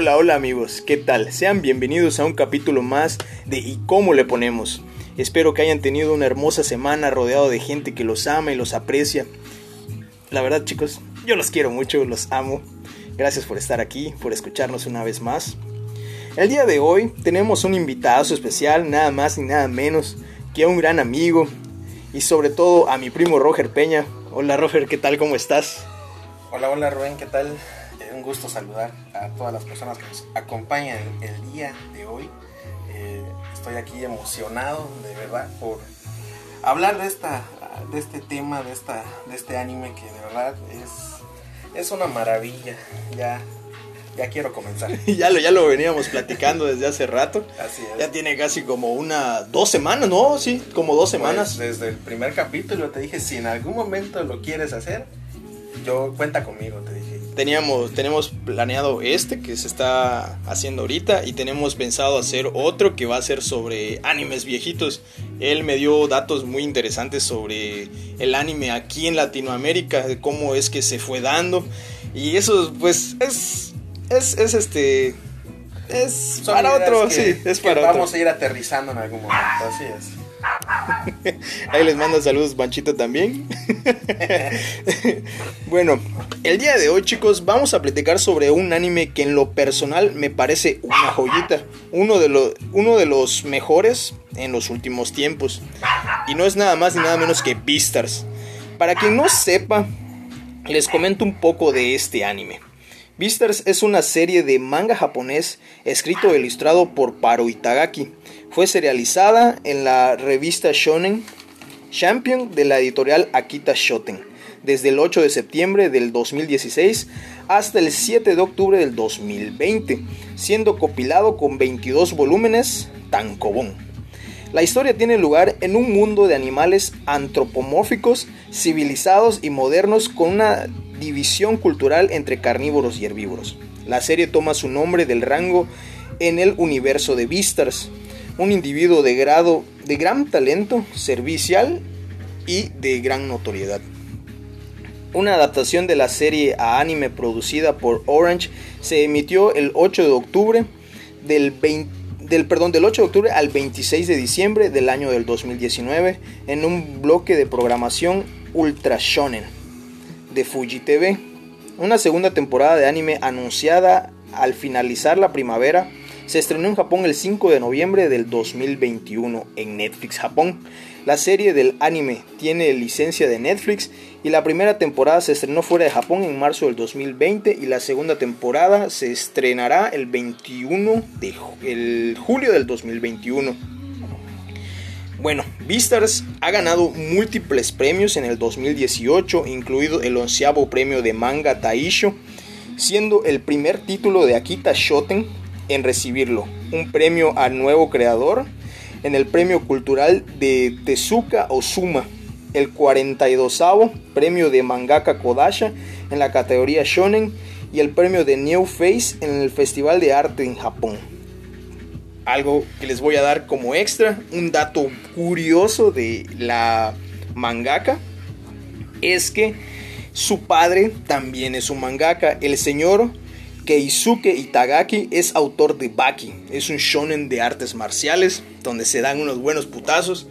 Hola, hola amigos, ¿qué tal? Sean bienvenidos a un capítulo más de ¿Y cómo le ponemos? Espero que hayan tenido una hermosa semana rodeado de gente que los ama y los aprecia. La verdad chicos, yo los quiero mucho, los amo. Gracias por estar aquí, por escucharnos una vez más. El día de hoy tenemos un invitado especial, nada más ni nada menos que un gran amigo y sobre todo a mi primo Roger Peña. Hola Roger, ¿qué tal? ¿Cómo estás? Hola, hola Rubén, ¿qué tal? Gusto saludar a todas las personas que nos acompañan el día de hoy. Eh, estoy aquí emocionado, de verdad, por hablar de, esta, de este tema, de, esta, de este anime que de verdad es, es una maravilla. Ya ya quiero comenzar. ya, lo, ya lo veníamos platicando desde hace rato. Así es. Ya tiene casi como una, dos semanas, ¿no? Sí, como dos Pues, semanas. desde el primer capítulo te dije, si en algún momento lo quieres hacer, yo cuenta conmigo, te. Teníamos, tenemos planeado este que se está haciendo ahorita y tenemos pensado hacer otro que va a ser sobre animes viejitos. Él me dio datos muy interesantes sobre el anime aquí en Latinoamérica, de cómo es que se fue dando. Y eso pues es, es, es este... Es Son para otro, que- sí, es que para otro. Vamos a ir aterrizando en algún momento, así es. Ahí les mando saludos, Panchito también. bueno, el día de hoy, chicos, vamos a platicar sobre un anime que en lo personal me parece una joyita. Uno de, los uno de los mejores en los últimos tiempos. Y no es nada más ni nada menos que Beastars. Para quien no sepa, les comento un poco de este anime. Beastars es una serie de manga japonés escrito e ilustrado por Paro Itagaki. Fue serializada en la revista Shonen Champion de la editorial Akita Shoten desde el 8 de septiembre del 2016 hasta el 7 de octubre del 2020, siendo compilado con 22 volúmenes tankobon. La historia tiene lugar en un mundo de animales antropomórficos, civilizados y modernos con una división cultural entre carnívoros y herbívoros. La serie toma su nombre del rango en el universo de Beastars, un individuo de grado de gran talento servicial y de gran notoriedad. Una adaptación de la serie a anime producida por Orange se emitió el 8 de octubre del 20 del, perdón, del 8 de octubre al 26 de diciembre del año del 2019 en un bloque de programación Ultra Shonen de Fuji TV. Una segunda temporada de anime anunciada al finalizar la primavera se estrenó en Japón el 5 de noviembre del 2021 en Netflix Japón. La serie del anime tiene licencia de Netflix y la primera temporada se estrenó fuera de Japón en marzo del 2020 y la segunda temporada se estrenará el 21 de julio del 2021. Bueno, Beastars ha ganado múltiples premios en el 2018, incluido el onceavo premio de manga Taisho, siendo el primer título de Akita Shoten en recibirlo, un premio al nuevo creador en el premio cultural de Tezuka Osuma, el 42 premio de mangaka Kodasha en la categoría Shonen y el premio de New Face en el Festival de Arte en Japón. Algo que les voy a dar como extra, un dato curioso de la mangaka, es que su padre también es un mangaka, el señor Keisuke Itagaki es autor de Baki, es un shonen de artes marciales, donde se dan unos buenos putazos.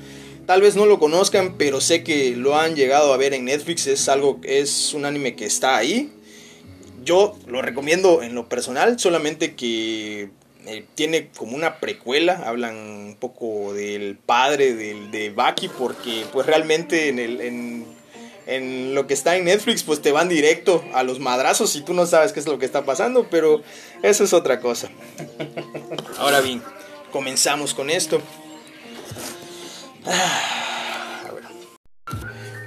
Tal vez no lo conozcan, pero sé que lo han llegado a ver en Netflix, es algo, es un anime que está ahí. Yo lo recomiendo en lo personal, solamente que eh, tiene como una precuela, hablan un poco del padre de Baki, porque pues realmente en, el, en, en lo que está en Netflix pues te van directo a los madrazos y tú no sabes qué es lo que está pasando, pero eso es otra cosa. Ahora bien, comenzamos con esto.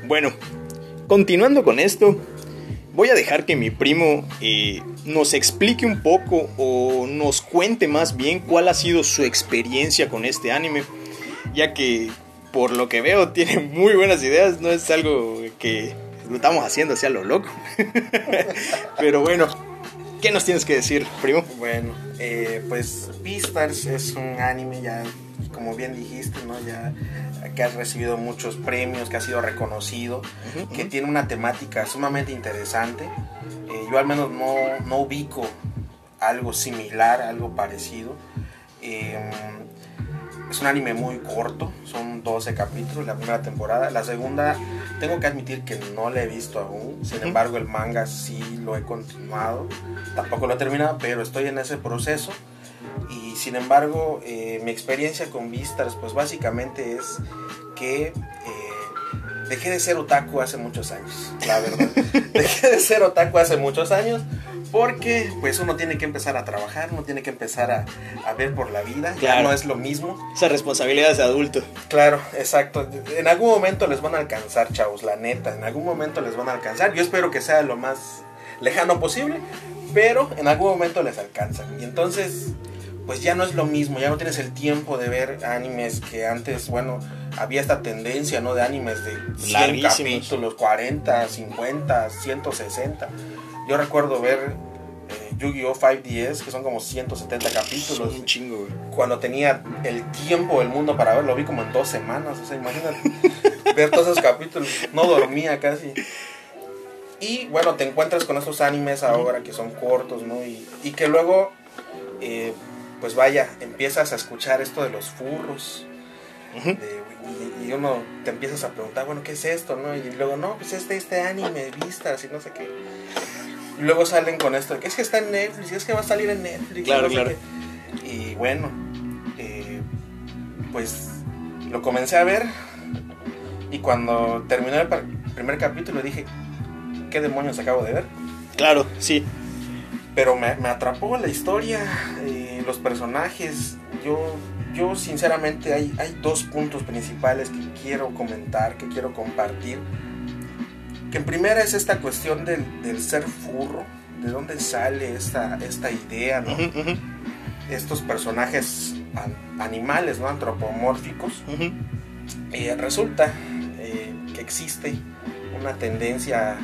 Bueno, continuando con esto, voy a dejar que mi primo eh, nos explique un poco o nos cuente más bien cuál ha sido su experiencia con este anime, ya que por lo que veo tiene muy buenas ideas, no es algo que lo estamos haciendo hacia lo loco. Pero bueno, ¿qué nos tienes que decir, primo? Bueno, eh, pues Beastars es un anime ya, como bien dijiste, ¿no? Ya que ha recibido muchos premios, que ha sido reconocido, que tiene una temática sumamente interesante. Eh, yo al menos no, no ubico algo similar, algo parecido. Em, es un anime muy corto, son 12 capítulos la primera temporada. La segunda, tengo que admitir que no la he visto aún. Sin embargo, el manga sí lo he continuado. Tampoco lo he terminado, pero estoy en ese proceso. Y sin embargo, eh, mi experiencia con Vistas, pues básicamente es que eh, dejé de ser otaku hace muchos años, la verdad. dejé de ser otaku hace muchos años porque pues uno tiene que empezar a trabajar, uno tiene que empezar a, a ver por la vida, ya no es lo mismo. Esa responsabilidad de adulto. Claro, exacto. En algún momento les van a alcanzar, chavos, la neta, en algún momento les van a alcanzar. Yo espero que sea lo más lejano posible, pero en algún momento les alcanzan. Y entonces, pues ya no es lo mismo, ya no tienes el tiempo de ver animes que antes, bueno, había esta tendencia, ¿no? De animes de 100 capítulos, 40, 50, 160 yo recuerdo ver eh, Yu-Gi-Oh! 5DS, que son como 170 capítulos. un chingo, güey. Cuando tenía el tiempo del mundo para verlo, vi como en dos semanas. O sea, imagínate ver todos esos capítulos. No dormía casi. Y bueno, te encuentras con esos animes ahora que son cortos, ¿no? Y, que luego, eh, pues vaya, empiezas a escuchar esto de los furros. y, y, uno te empiezas a preguntar, bueno, ¿qué es esto? ¿no? Y luego, no, pues este, este anime, vistas y no sé qué. Luego salen con esto, que es que está en Netflix, es que va a salir en Netflix. Claro, claro. Y bueno, eh, pues lo comencé a ver y cuando terminó el primer capítulo dije, ¿qué demonios acabo de ver? Claro, sí. Pero me, atrapó la historia, eh, los personajes. Yo, yo sinceramente hay, hay dos puntos principales que quiero comentar, que quiero compartir que en primera es esta cuestión del, ser furro, de dónde sale esta, esta idea, ¿no? Estos personajes animales, ¿no? Antropomórficos. y resulta eh, que existe una tendencia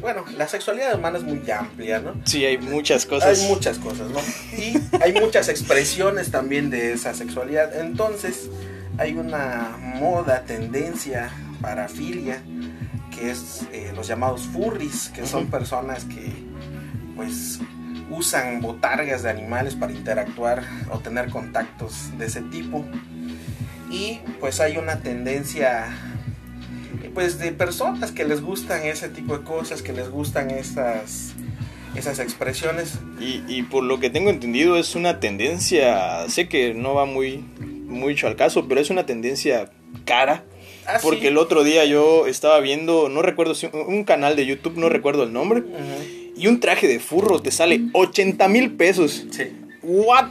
bueno, la sexualidad humana es muy amplia, ¿no? Sí, hay muchas cosas. Hay muchas cosas, ¿no? Y hay muchas expresiones también de esa sexualidad. Entonces, hay una moda, tendencia, parafilia, que es eh, los llamados furries, que son personas que pues usan botargas de animales para interactuar o tener contactos de ese tipo. Y pues hay una tendencia pues de personas que les gustan ese tipo de cosas, que les gustan esas esas expresiones. Y, y por lo que tengo entendido es una tendencia, sé que no va muy mucho al caso, pero es una tendencia cara Ah, porque el otro día yo estaba viendo, no recuerdo si un canal de YouTube, no recuerdo el nombre, y un traje de furro te sale 80 mil pesos. Sí. ¿What?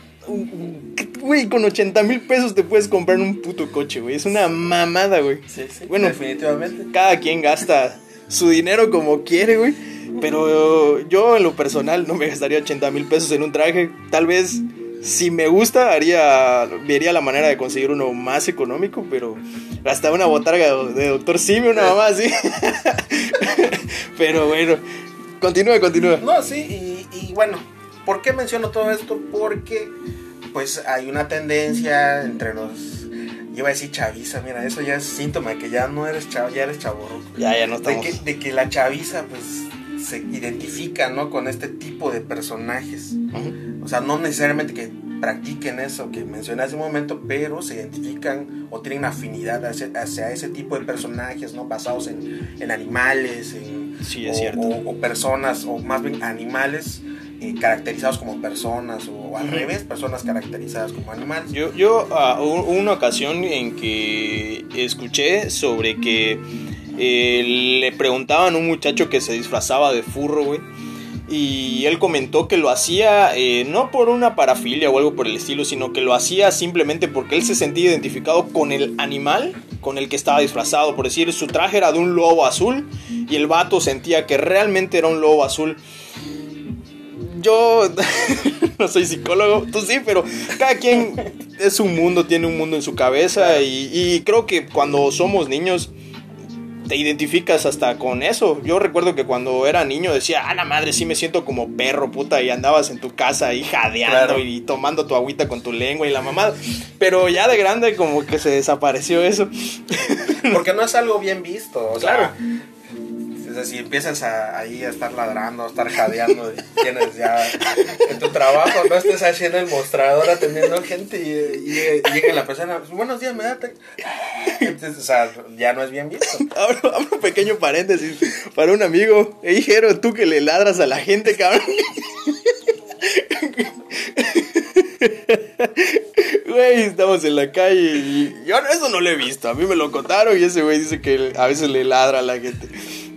Güey, con 80 mil pesos te puedes comprar un puto coche, güey. Es una mamada, güey. Sí, sí. Bueno, definitivamente. Cada quien gasta su dinero como quiere, güey. Pero yo en lo personal no me gastaría 80 mil pesos en un traje. Tal vez si me gusta, haría, vería la manera de conseguir uno más económico, pero hasta una botarga de Doctor Simi, una mamá así. pero bueno, continúa, continúa. No, sí, y, bueno, ¿por qué menciono todo esto? Porque pues hay una tendencia entre los yo iba a decir chaviza, mira, eso ya es síntoma de que ya no eres chavo, ya eres chaborro. Ya, ya no estamos. De que, de que la chaviza, pues, se identifica, ¿no? Con este tipo de personajes. O sea, no necesariamente que practiquen eso que mencioné hace un momento, pero se identifican o tienen afinidad hacia, ese tipo de personajes, ¿no? Basados en, animales, en, sí, es o, cierto. O, personas, o más bien animales eh, caracterizados como personas, o, al revés, personas caracterizadas como animales. Yo, yo uh, una ocasión en que escuché sobre que eh, le preguntaban a un muchacho que se disfrazaba de furro, güey. Y él comentó que lo hacía eh, no por una parafilia o algo por el estilo, sino que lo hacía simplemente porque él se sentía identificado con el animal con el que estaba disfrazado. Por decir, su traje era de un lobo azul y el vato sentía que realmente era un lobo azul. Yo no soy psicólogo, tú sí, pero cada quien es un mundo, tiene un mundo en su cabeza y, y creo que cuando somos niños te identificas hasta con eso. Yo recuerdo que cuando era niño decía, ah, la madre, sí me siento como perro, puta, y andabas en tu casa ahí jadeando y tomando tu agüita con tu lengua y la mamada. Pero ya de grande como que se desapareció eso. Porque no es algo bien visto, o claro. Entonces, si empiezas a, ahí a estar ladrando, a estar jadeando, tienes ya en tu trabajo, no estés haciendo el mostrador atendiendo gente y, y- y llega la persona, buenos días, me da. te-". Entonces, o sea, ya no es bien visto. Abro, un pequeño paréntesis para un amigo. Ey, Jero, tú que le ladras a la gente, cabrón. Güey, estamos en la calle y yo eso no lo he visto. A mí me lo contaron y ese güey dice que a veces le ladra a la gente.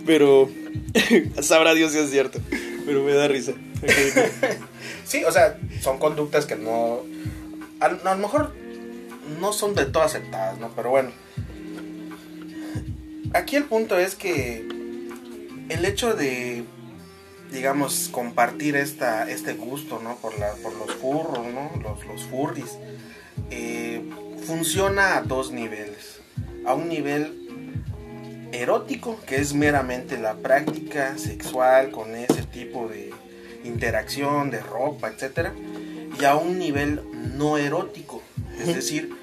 Pero sabrá Dios si es cierto. Pero me da risa. Sí, o sea, son conductas que no. A, a lo mejor no son del todo aceptadas, ¿no? Pero bueno. Aquí el punto es que el hecho de, digamos, compartir esta, este gusto, ¿no? Por, la, por los furros, ¿no? Los, los eh, funciona a dos niveles. A un nivel erótico, que es meramente la práctica sexual con ese tipo de interacción, de ropa, etcétera, y a un nivel no erótico, es decir,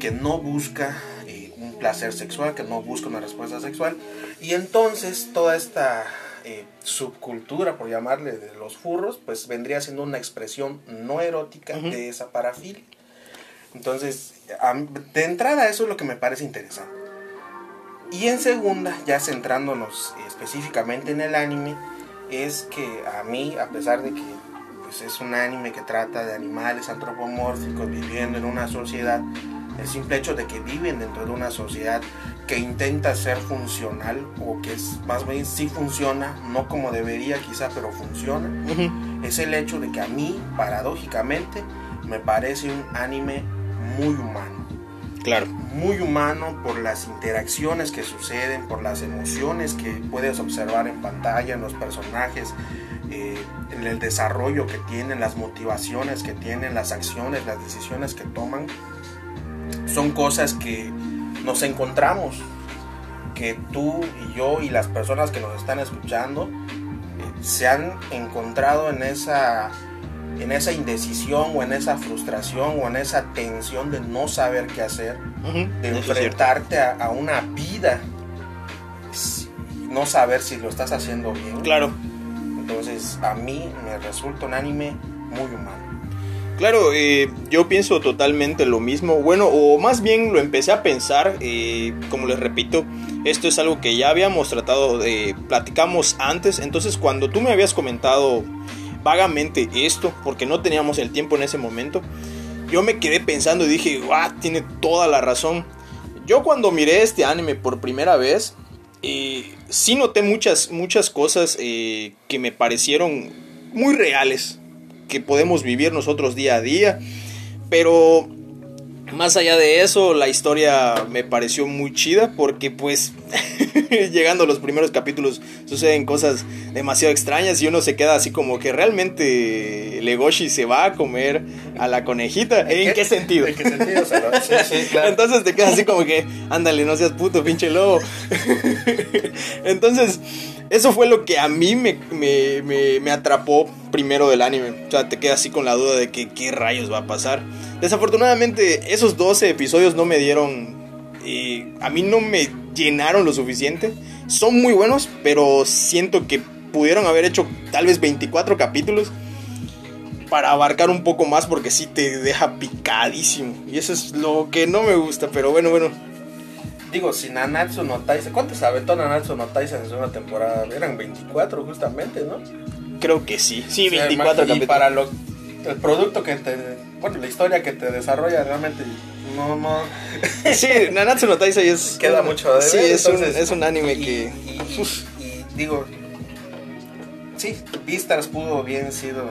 que no busca eh, un placer sexual, que no busca una respuesta sexual, y entonces toda esta eh, subcultura, por llamarle, de los furros, pues vendría siendo una expresión no erótica de esa parafilia. Entonces, de entrada eso es lo que me parece interesante. Y en segunda, ya centrándonos específicamente en el anime, es que a mí, a pesar de que pues, es un anime que trata de animales antropomórficos viviendo en una sociedad, el simple hecho de que viven dentro de una sociedad que intenta ser funcional o que es, más bien sí funciona, no como debería quizá, pero funciona, es el hecho de que a mí, paradójicamente, me parece un anime muy humano Claro. muy humano por las interacciones que suceden, por las emociones que puedes observar en pantalla, en los personajes, eh, en el desarrollo que tienen, las motivaciones que tienen, las acciones, las decisiones que toman. Son cosas que nos encontramos, que tú y yo y las personas que nos están escuchando eh, se han encontrado en esa en esa indecisión o en esa frustración o en esa tensión de no saber qué hacer, de Eso enfrentarte a, a una vida no saber si lo estás haciendo bien. Claro. Entonces a mí me resulta un anime muy humano. Claro, eh, yo pienso totalmente lo mismo. Bueno, o más bien lo empecé a pensar, eh, como les repito, esto es algo que ya habíamos tratado de, platicamos antes, entonces cuando tú me habías comentado vagamente esto, porque no teníamos el tiempo en ese momento, yo me quedé pensando y dije, guau, tiene toda la razón. Yo cuando miré este anime por primera vez, eh, sí noté muchas, muchas cosas eh, que me parecieron muy reales, que podemos vivir nosotros día a día, pero más allá de eso, la historia me pareció muy chida porque pues llegando a los primeros capítulos suceden cosas demasiado extrañas y uno se queda así como que realmente Legoshi se va a comer a la conejita. ¿En qué sentido? ¿En qué sentido? se lo- sí, sí, claro. Entonces te quedas así como que, ándale, no seas puto, pinche lobo. Entonces, eso fue lo que a mí me, me, me- me atrapó primero del anime. O sea, te quedas así con la duda de que qué rayos va a pasar. Desafortunadamente, esos 12 episodios no me dieron... eh, a mí no me llenaron lo suficiente. Son muy buenos, pero siento que pudieron haber hecho tal vez 24 capítulos para abarcar un poco más porque sí te deja picadísimo. Y eso es lo que no me gusta, pero bueno, bueno. Digo, si Nanatsu no Taisen, ¿cuántos se aventó Nanatsu no Taisen en su una temporada? Eran 24 justamente, ¿no? Creo que sí. Sí, O sea, 24 y capítulos. para lo, el producto que te, bueno, la historia que te desarrolla realmente no, no, Sí, Nanatsu no Taisai es... queda mucho de Sí, ver, es, un, es un anime y- que... Y, y- y digo, sí, Beastars pudo bien sido,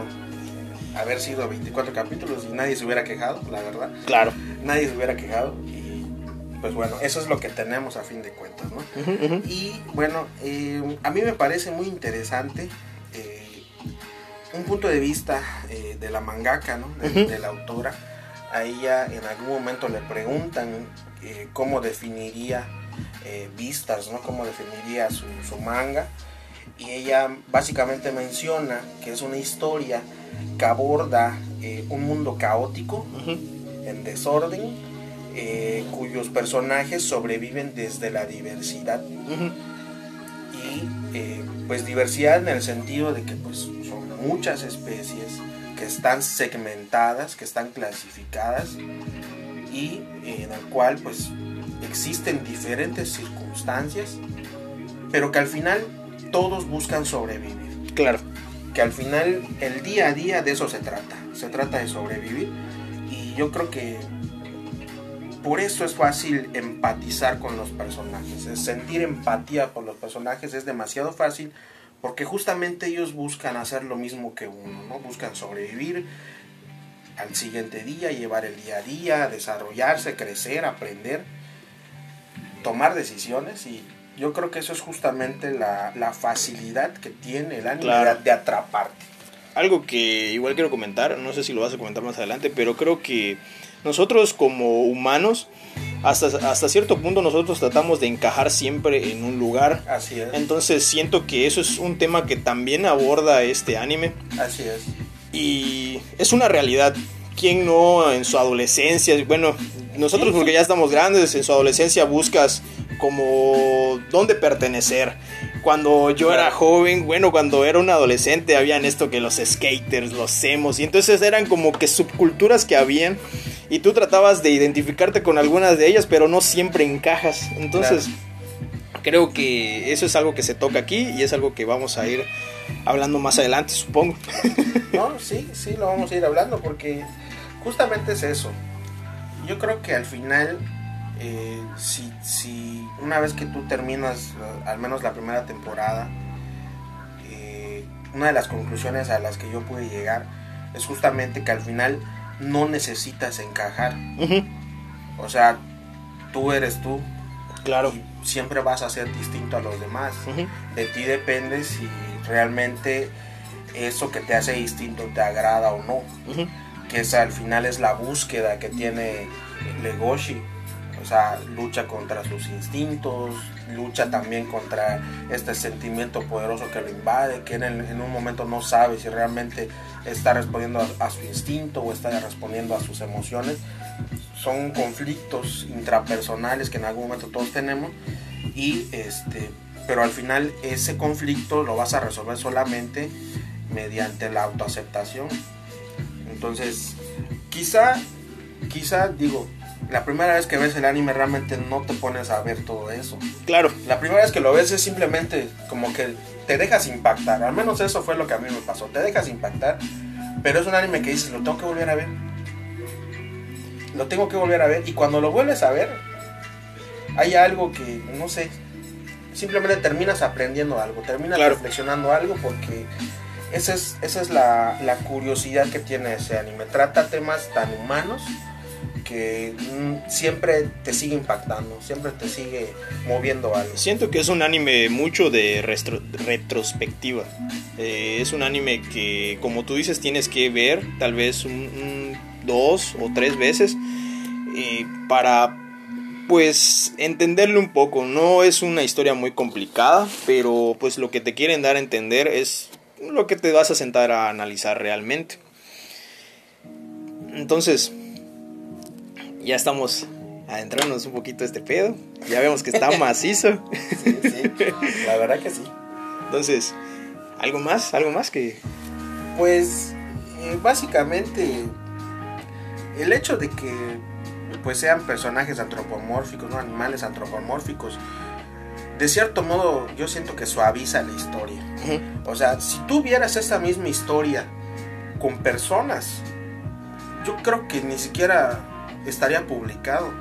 haber sido 24 capítulos y nadie se hubiera quejado, la verdad. Claro. Nadie se hubiera quejado y pues bueno, eso es lo que tenemos a fin de cuentas, ¿no? Y bueno, eh, a mí me parece muy interesante un punto de vista eh, de la mangaka, ¿no? de, la autora. A ella en algún momento le preguntan eh, cómo definiría eh, Vistas, ¿no? cómo definiría su, su manga. Y ella básicamente menciona que es una historia que aborda un mundo caótico, en desorden, cuyos personajes sobreviven desde la diversidad. Y pues diversidad en el sentido de que pues muchas especies que están segmentadas, que están clasificadas y en el cual pues existen diferentes circunstancias, pero que al final todos buscan sobrevivir. Claro. Que al final el día a día de eso se trata, se trata de sobrevivir y yo creo que por eso es fácil empatizar con los personajes, sentir empatía por los personajes es demasiado fácil porque justamente ellos buscan hacer lo mismo que uno, ¿no? Buscan sobrevivir al siguiente día, llevar el día a día, desarrollarse, crecer, aprender, tomar decisiones y yo creo que eso es justamente la, facilidad que tiene el anime de, atraparte. Algo que igual quiero comentar, no sé si lo vas a comentar más adelante, pero creo que nosotros como humanos, hasta, hasta cierto punto nosotros tratamos de encajar siempre en un lugar. Así es. Entonces siento que eso es un tema que también aborda este anime. Así es. Y es una realidad. ¿Quién no en su adolescencia? Bueno, nosotros porque ya estamos grandes, en su adolescencia buscas como dónde pertenecer. Cuando yo era joven, bueno, cuando era un adolescente, habían esto que los skaters, los emos, y entonces eran como que subculturas que habían, y tú tratabas de identificarte con algunas de ellas, pero no siempre encajas. Entonces, creo que eso es algo que se toca aquí y es algo que vamos a ir hablando más adelante, supongo. No, sí, sí, lo vamos a ir hablando porque justamente es eso. Yo creo que al final, eh, si, si, una vez que tú terminas eh, al menos la primera temporada, eh, una de las conclusiones a las que yo pude llegar es justamente que al final no necesitas encajar. O sea, tú eres tú. Claro. Y siempre vas a ser distinto a los demás. De ti depende si realmente eso que te hace distinto te agrada o no. Que esa al final es la búsqueda que tiene Legoshi. O sea, lucha contra sus instintos, lucha también contra este sentimiento poderoso que lo invade, que en, en un momento no sabe si realmente está respondiendo a, a, su instinto o está respondiendo a sus emociones. Son conflictos intrapersonales que en algún momento todos tenemos y este pero al final ese conflicto lo vas a resolver solamente mediante la autoaceptación. Entonces, quizá, quizá, digo, la primera vez que ves el anime realmente no te pones a ver todo eso. Claro. La primera vez que lo ves es simplemente como que te dejas impactar. Al menos eso fue lo que a mí me pasó. Te dejas impactar, pero es un anime que dices, lo tengo que volver a ver. Lo tengo que volver a ver. Y cuando lo vuelves a ver, hay algo que, no sé, simplemente terminas aprendiendo algo, terminas reflexionando algo porque esa es, esa es la, la, curiosidad que tiene ese anime. Trata temas tan humanos que mm, siempre te sigue impactando, siempre te sigue moviendo algo. Siento que es un anime mucho de retrospectiva. Eh, es un anime que, como tú dices, tienes que ver tal vez un, dos o tres veces eh, para pues entenderlo un poco. No es una historia muy complicada, pero pues lo que te quieren dar a entender es lo que te vas a sentar a analizar realmente. Entonces, ya estamos adentrándonos un poquito a este pedo. Ya vemos que está macizo. Sí, sí, la verdad que sí. Entonces, ¿algo más? ¿Algo más que...? Pues, eh, básicamente, el hecho de que pues sean personajes antropomórficos, no animales antropomórficos, de cierto modo yo siento que suaviza la historia. O sea, si tú vieras esa misma historia con personas, yo creo que ni siquiera estaría publicado.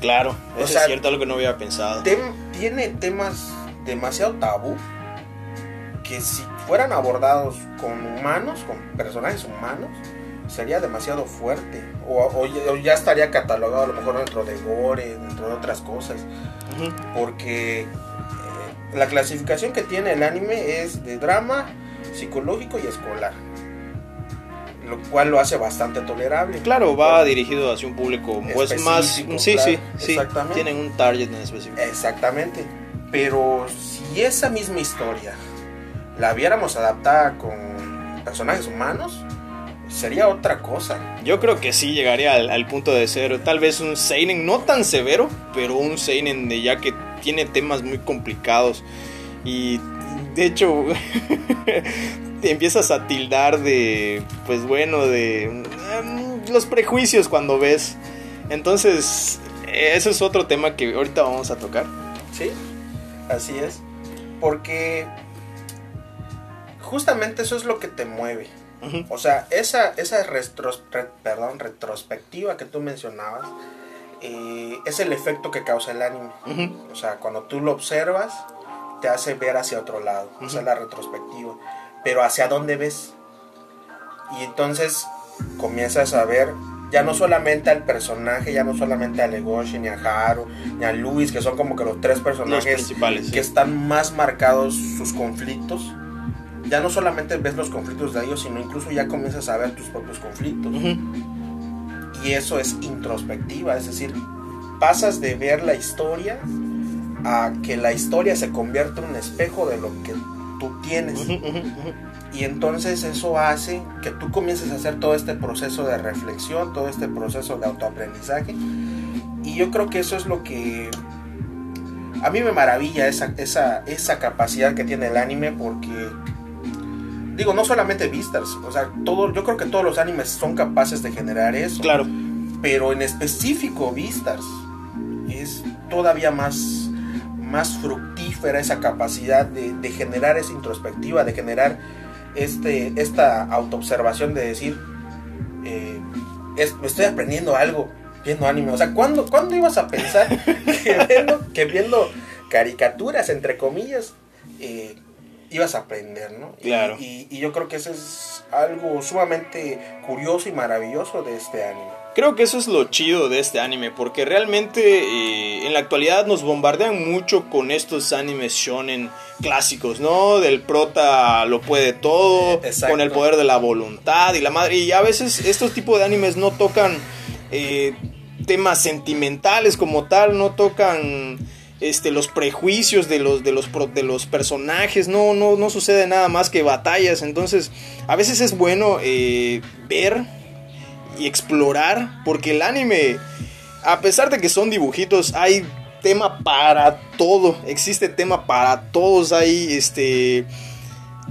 Claro, eso es cierto, algo que no había pensado. tiene temas demasiado tabú que si fueran abordados con humanos, con personajes humanos, sería demasiado fuerte. O, ya estaría catalogado a lo mejor dentro de gore, dentro de otras cosas. Porque eh, la clasificación que tiene el anime es de drama, psicológico y escolar. Lo cual lo hace bastante tolerable. Claro, va dirigido hacia un público pues más... Sí, sí, sí. Tienen un target en específico. Exactamente. Pero si esa misma historia la viéramos adaptada con personajes humanos, sería otra cosa. Yo creo que sí llegaría al, punto de ser tal vez un seinen no tan severo, pero un seinen de ya que tiene temas muy complicados Y de hecho, te empiezas a tildar de, pues bueno, de em, los prejuicios cuando ves. Entonces, ese es otro tema que ahorita vamos a tocar. Sí, así es. Porque justamente eso es lo que te mueve. O sea, esa, esa perdón, retrospectiva que tú mencionabas eh, es el efecto que causa el anime. O sea, cuando tú lo observas, te hace ver hacia otro lado. Esa es la retrospectiva. Pero hacia dónde ves. Y entonces comienzas a ver ya no solamente al personaje, ya no solamente a Legoshi, ni a Haru, ni a Luis, que son como que los tres personajes principales, que están más marcados sus conflictos. Ya no solamente ves los conflictos de ellos, sino incluso ya comienzas a ver tus propios conflictos. Y eso es introspectiva, es decir, pasas de ver la historia a que la historia se convierta en un espejo de lo que tú tienes. Y entonces eso hace que tú comiences a hacer todo este proceso de reflexión, todo este proceso de autoaprendizaje. Y yo creo que eso es lo que a mí me maravilla esa, esa, esa capacidad que tiene el anime porque digo, no solamente Vistas, o sea, todo, yo creo que todos los animes son capaces de generar eso. Claro. Pero en específico Vistas es todavía más más fructífera esa capacidad de, generar esa introspectiva, de generar este, esta autoobservación de decir, eh, me estoy aprendiendo algo viendo anime. O sea, ¿cuándo, ¿cuándo ibas a pensar que viendo, caricaturas, entre comillas, eh, ibas a aprender, ¿no? Claro. Y, y, yo creo que eso es algo sumamente curioso y maravilloso de este anime. Creo que eso es lo chido de este anime, porque realmente eh, en la actualidad nos bombardean mucho con estos animes shonen clásicos, ¿no? Del prota lo puede todo, con el poder de la voluntad y la madre. Y a veces estos tipos de animes no tocan eh, temas sentimentales como tal, no tocan este, los prejuicios de los, de los, de los personajes, no, no, no sucede nada más que batallas. Entonces, a veces es bueno eh, ver y explorar, porque el anime, a pesar de que son dibujitos, hay tema para todo, existe tema para todos, hay este...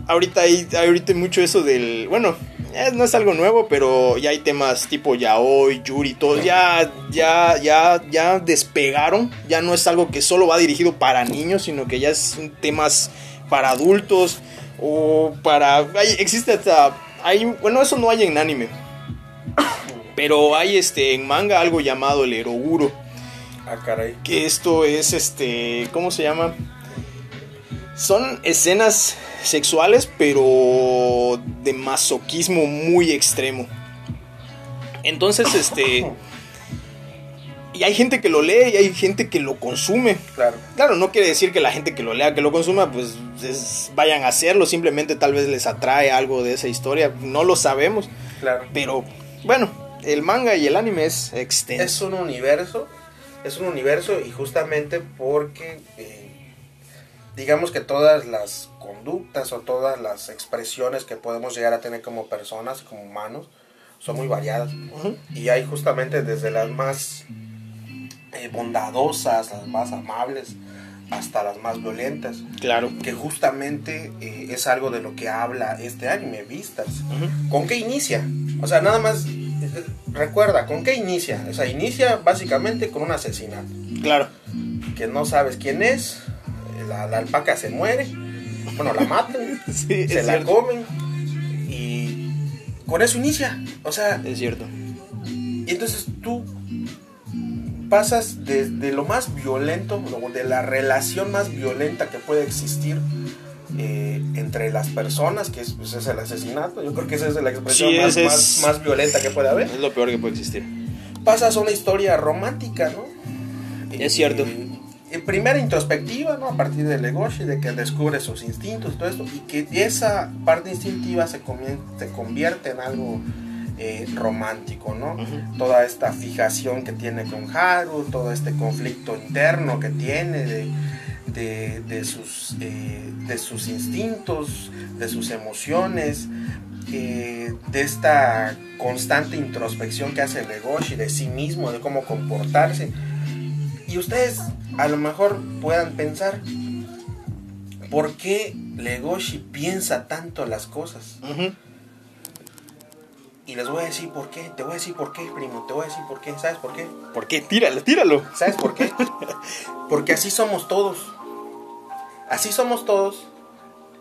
Ahorita hay, ahorita mucho eso del... Bueno, no es algo nuevo, pero ya hay temas tipo yaoi, yuri, todo. Ya, ya, ya, ya despegaron. Ya no es algo que solo va dirigido para niños, sino que ya son temas para adultos o para... existe hasta... Hay, bueno, eso no hay en anime. Pero hay este en manga algo llamado el eroguro. Ah, caray. Que esto es este, ¿cómo se llama? Son escenas sexuales, pero de masoquismo muy extremo. Entonces, este y hay gente que lo lee y hay gente que lo consume. Claro. Claro, no quiere decir que la gente que lo lea, que lo consuma, pues vayan a hacerlo. Simplemente tal vez les atrae algo de esa historia. No lo sabemos. Claro. Pero, bueno, el manga y el anime es extenso. Es un universo, es un universo y justamente porque eh, digamos que todas las conductas o todas las expresiones que podemos llegar a tener como personas, como humanos, son muy variadas. Y hay justamente desde las más eh, bondadosas, las más amables, hasta las más violentas. Claro. Que justamente eh, es algo de lo que habla este anime, Vistas. ¿Con qué inicia? O sea, nada más recuerda, ¿con qué inicia? O sea, inicia básicamente con un asesinato. Claro. Que no sabes quién es, la, alpaca se muere, bueno, la matan, se la comen y con eso inicia. O sea, es cierto. Y entonces tú pasas desde lo más violento, de la relación más violenta que puede existir eh, entre las personas, que es, pues, es, el asesinato. Yo creo que esa es la expresión más, más, violenta que puede haber. Es lo peor que puede existir. Pasas a una historia romántica, ¿no? Es cierto. En primera introspectiva, ¿no? A partir de Legoshi, de que descubre sus instintos y todo esto, y que esa parte instintiva se, se convierte en algo eh, romántico, ¿no? Toda esta fijación que tiene con Haru, todo este conflicto interno que tiene de de, sus, eh, de sus instintos, de sus emociones, eh, de esta constante introspección que hace Legoshi de sí mismo, de cómo comportarse. Y ustedes a lo mejor puedan pensar, ¿Por qué Legoshi piensa tanto las cosas? Y les voy a decir por qué, te voy a decir por qué, primo, te voy a decir por qué, ¿sabes por qué? ¿Por qué? Tíralo, tíralo. ¿Sabes por qué? Porque así somos todos. Así somos todos,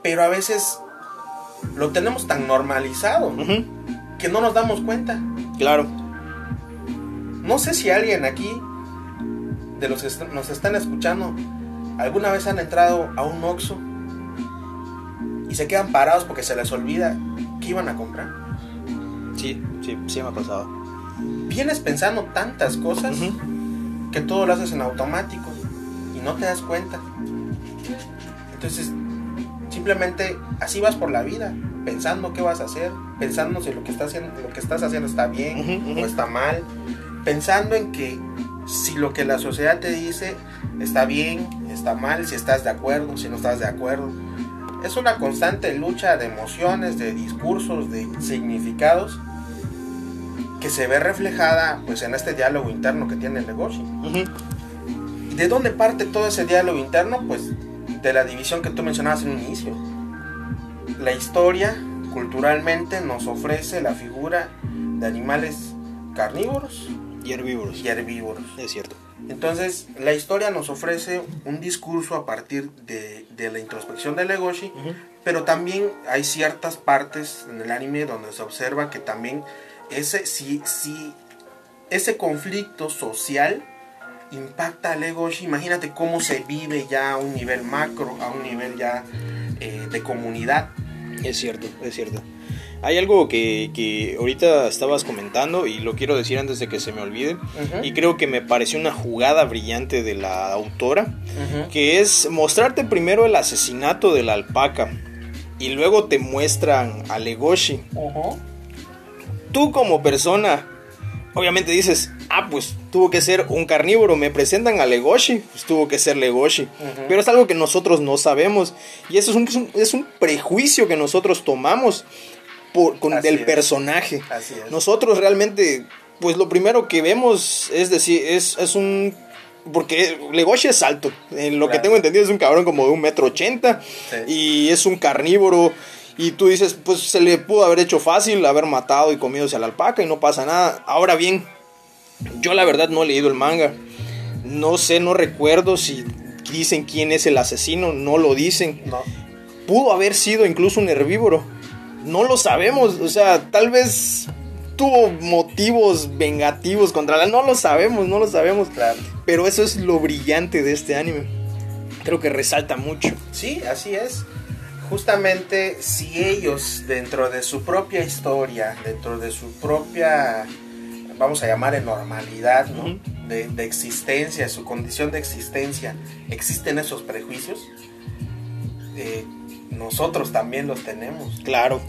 pero a veces lo tenemos tan normalizado que no nos damos cuenta. Claro. No sé si alguien aquí, de los que nos están escuchando, alguna vez han entrado a un Oxxo y se quedan parados porque se les olvida que iban a comprar. Sí, sí, sí me ha pasado. Vienes pensando tantas cosas Ujú. que todo lo haces en automático y no te das cuenta. Entonces, simplemente así vas por la vida, pensando qué vas a hacer, pensando si lo que estás haciendo, lo que estás haciendo está bien o está mal, pensando en que si lo que la sociedad te dice está bien, está mal, si estás de acuerdo, si no estás de acuerdo. Es una constante lucha de emociones, de discursos, de significados que se ve reflejada pues en este diálogo interno que tiene el negocio. Ujú. ¿De dónde parte todo ese diálogo interno? Pues de la división que tú mencionabas en un inicio. La historia, culturalmente, nos ofrece la figura de animales carnívoros Y herbívoros. y herbívoros. Es cierto. Entonces, la historia nos ofrece un discurso a partir de, de la introspección de Legoshi, Ujú. pero también hay ciertas partes en el anime donde se observa que también ese, si, si ese conflicto social impacta a Legoshi, imagínate cómo se vive ya a un nivel macro, a un nivel ya eh, de comunidad. Es cierto, es cierto. Hay algo que, que ahorita estabas comentando y lo quiero decir antes de que se me olvide. Y creo que me pareció una jugada brillante de la autora, que es mostrarte primero el asesinato de la alpaca y luego te muestran a Legoshi. Ujú. Tú como persona, obviamente dices, ah, pues tuvo que ser un carnívoro, me presentan a Legoshi, pues tuvo que ser Legoshi. Pero es algo que nosotros no sabemos y eso es un, es un- prejuicio que nosotros tomamos por, con, del es. personaje. Así es. Nosotros realmente, pues lo primero que vemos es decir, es, es un... Porque Legoshi es alto. En lo que tengo entendido es un cabrón como de un metro ochenta. Sí. Y es un carnívoro. Y tú dices, pues se le pudo haber hecho fácil haber matado y comido a la alpaca y no pasa nada. Ahora bien, yo la verdad no he leído el manga. No sé, no recuerdo si dicen quién es el asesino. No lo dicen. No. Pudo haber sido incluso un herbívoro. No lo sabemos. O sea, tal vez tuvo motivos vengativos contra la... No lo sabemos, no lo sabemos. Claro. Pero eso es lo brillante de este anime. Creo que resalta mucho. Sí, así es. Justamente si ellos dentro de su propia historia, dentro de su propia, vamos a llamarle normalidad, ¿no? De, de existencia, su condición de existencia, existen esos prejuicios, eh, nosotros también los tenemos. Claro.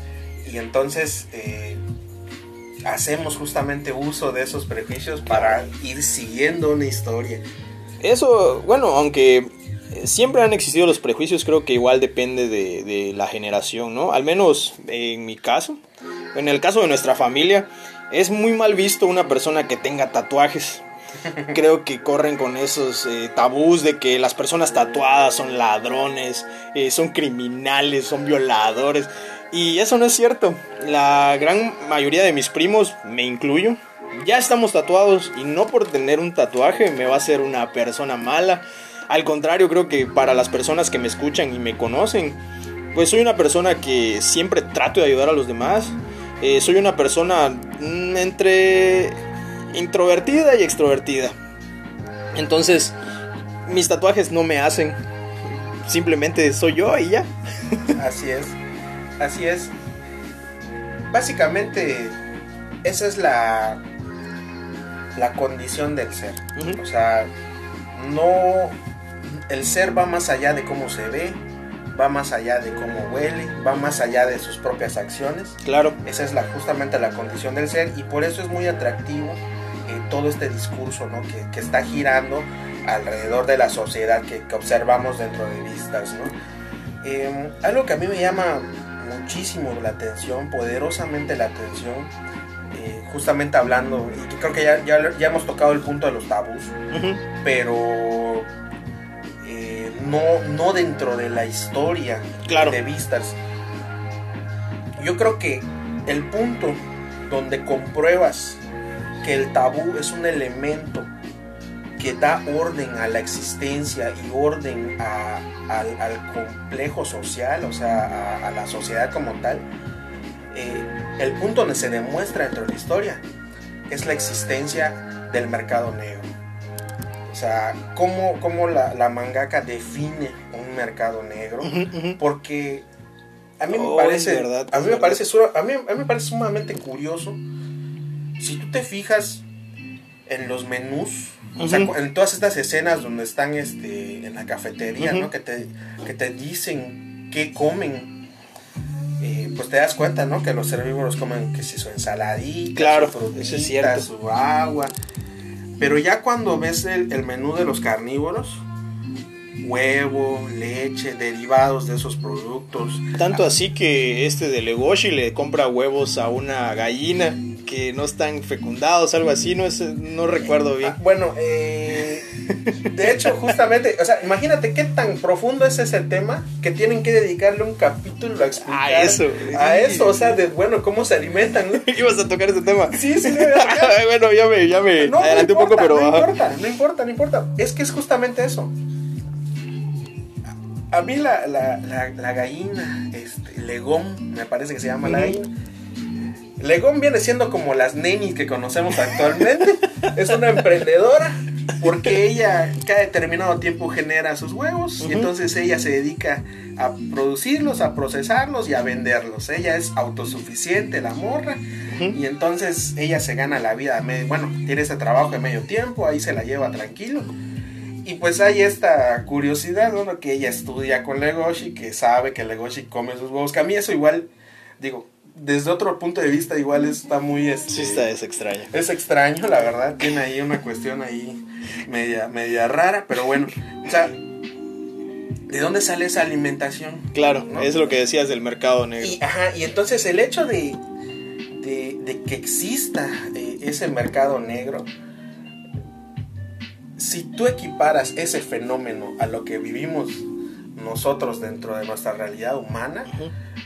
Y entonces eh, hacemos justamente uso de esos prejuicios para ir siguiendo una historia. Eso, bueno, aunque siempre han existido los prejuicios, creo que igual depende de, de la generación, ¿no? Al menos en mi caso, en el caso de nuestra familia, es muy mal visto una persona que tenga tatuajes. Creo que corren con esos eh, tabús de que las personas tatuadas son ladrones, eh, son criminales, son violadores. Y eso no es cierto. La gran mayoría de mis primos, me incluyo, ya estamos tatuados y no por tener un tatuaje me va a ser una persona mala. Al contrario, creo que para las personas que me escuchan y me conocen, pues soy una persona que siempre trato de ayudar a los demás. Eh, soy una persona mm, entre introvertida y extrovertida. Entonces, mis tatuajes no me hacen. Simplemente soy yo y ya. Así es, así es. Básicamente, esa es la, la condición del ser. O sea, no. El ser va más allá de cómo se ve, va más allá de cómo huele, va más allá de sus propias acciones. Claro. Esa es la, justamente la condición del ser y por eso es muy atractivo eh, todo este discurso ¿no? que, que está girando alrededor de la sociedad que, que observamos dentro de vistas. ¿no? Eh, algo que a mí me llama muchísimo la atención, poderosamente la atención, eh, justamente hablando, y creo que ya, ya, ya hemos tocado el punto de los tabús, Ujú. pero eh, no, no dentro de la historia Claro. de Vistas. Yo creo que el punto donde compruebas que el tabú es un elemento que da orden a la existencia y orden a- al, al complejo social, o sea, a, a la sociedad como tal, eh, el punto donde se demuestra dentro de la historia es la existencia del mercado negro. O sea, cómo, cómo la, la mangaka define un mercado negro, porque a mí me parece, verdad, a mí me parece, a mí, a mí me parece sumamente curioso. Si tú te fijas en los menús, o sea, Ujú. en todas estas escenas donde están este, en la cafetería. ¿no? Que te, que te dicen qué comen. eh, pues te das cuenta, ¿no? Que los herbívoros comen que si su ensaladita, Claro, su eso es cierto. su agua. Pero ya cuando ves el, el menú de los carnívoros, huevo, leche, derivados de esos productos. Tanto así que este de Legoshi le compra huevos a una gallina que no están fecundados, algo así, no es, no recuerdo bien. Ah, bueno, eh, de hecho, justamente, o sea, imagínate qué tan profundo es ese tema que tienen que dedicarle un capítulo a explicar. A eso, A eso, o sea, de, bueno, cómo se alimentan. Ibas a tocar ese tema. Sí, sí, lo iba a tocar. bueno, ya me, ya me No, adelanté un poco, importa, pero... no importa, no importa, no importa. Es que es justamente eso. A- mí la, la, la, la gallina, este, Legón, me parece que se llama la Ujú. gallina. Legón viene siendo como las nenis que conocemos actualmente. es una emprendedora porque ella cada determinado tiempo genera sus huevos y entonces ella se dedica a producirlos, a procesarlos y a venderlos. Ella es autosuficiente, la morra. Y entonces ella se gana la vida, bueno, tiene ese trabajo de medio tiempo, ahí se la lleva tranquilo. Y pues hay esta curiosidad, ¿no? Que ella estudia con Legoshi, que sabe que Legoshi come sus huevos. Que a mí eso igual, digo, desde otro punto de vista igual está muy... Este, Sí, está, es extraño. es extraño, la verdad. Tiene ahí una cuestión ahí media, media rara, pero bueno. O sea, ¿de dónde sale esa alimentación? Claro, ¿No? es lo que decías del mercado negro. Y, ajá, y entonces el hecho de, de, de que exista eh, ese mercado negro, si tú equiparas ese fenómeno a lo que vivimos nosotros dentro de nuestra realidad humana,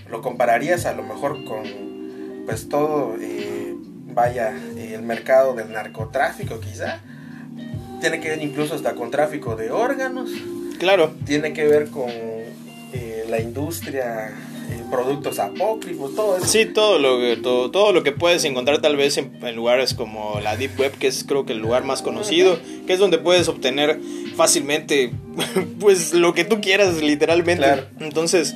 lo compararías a lo mejor con pues todo, eh, vaya, eh, el mercado del narcotráfico quizá. Tiene que ver incluso hasta con tráfico de órganos. Claro, tiene que ver con eh, la industria, eh, productos apócrifos, todo eso. sí, todo lo, que- todo, todo lo que puedes encontrar tal vez en, en lugares como la Deep Web, que es creo que el lugar más conocido, que es donde puedes obtener fácilmente pues lo que tú quieras literalmente. Claro. Entonces,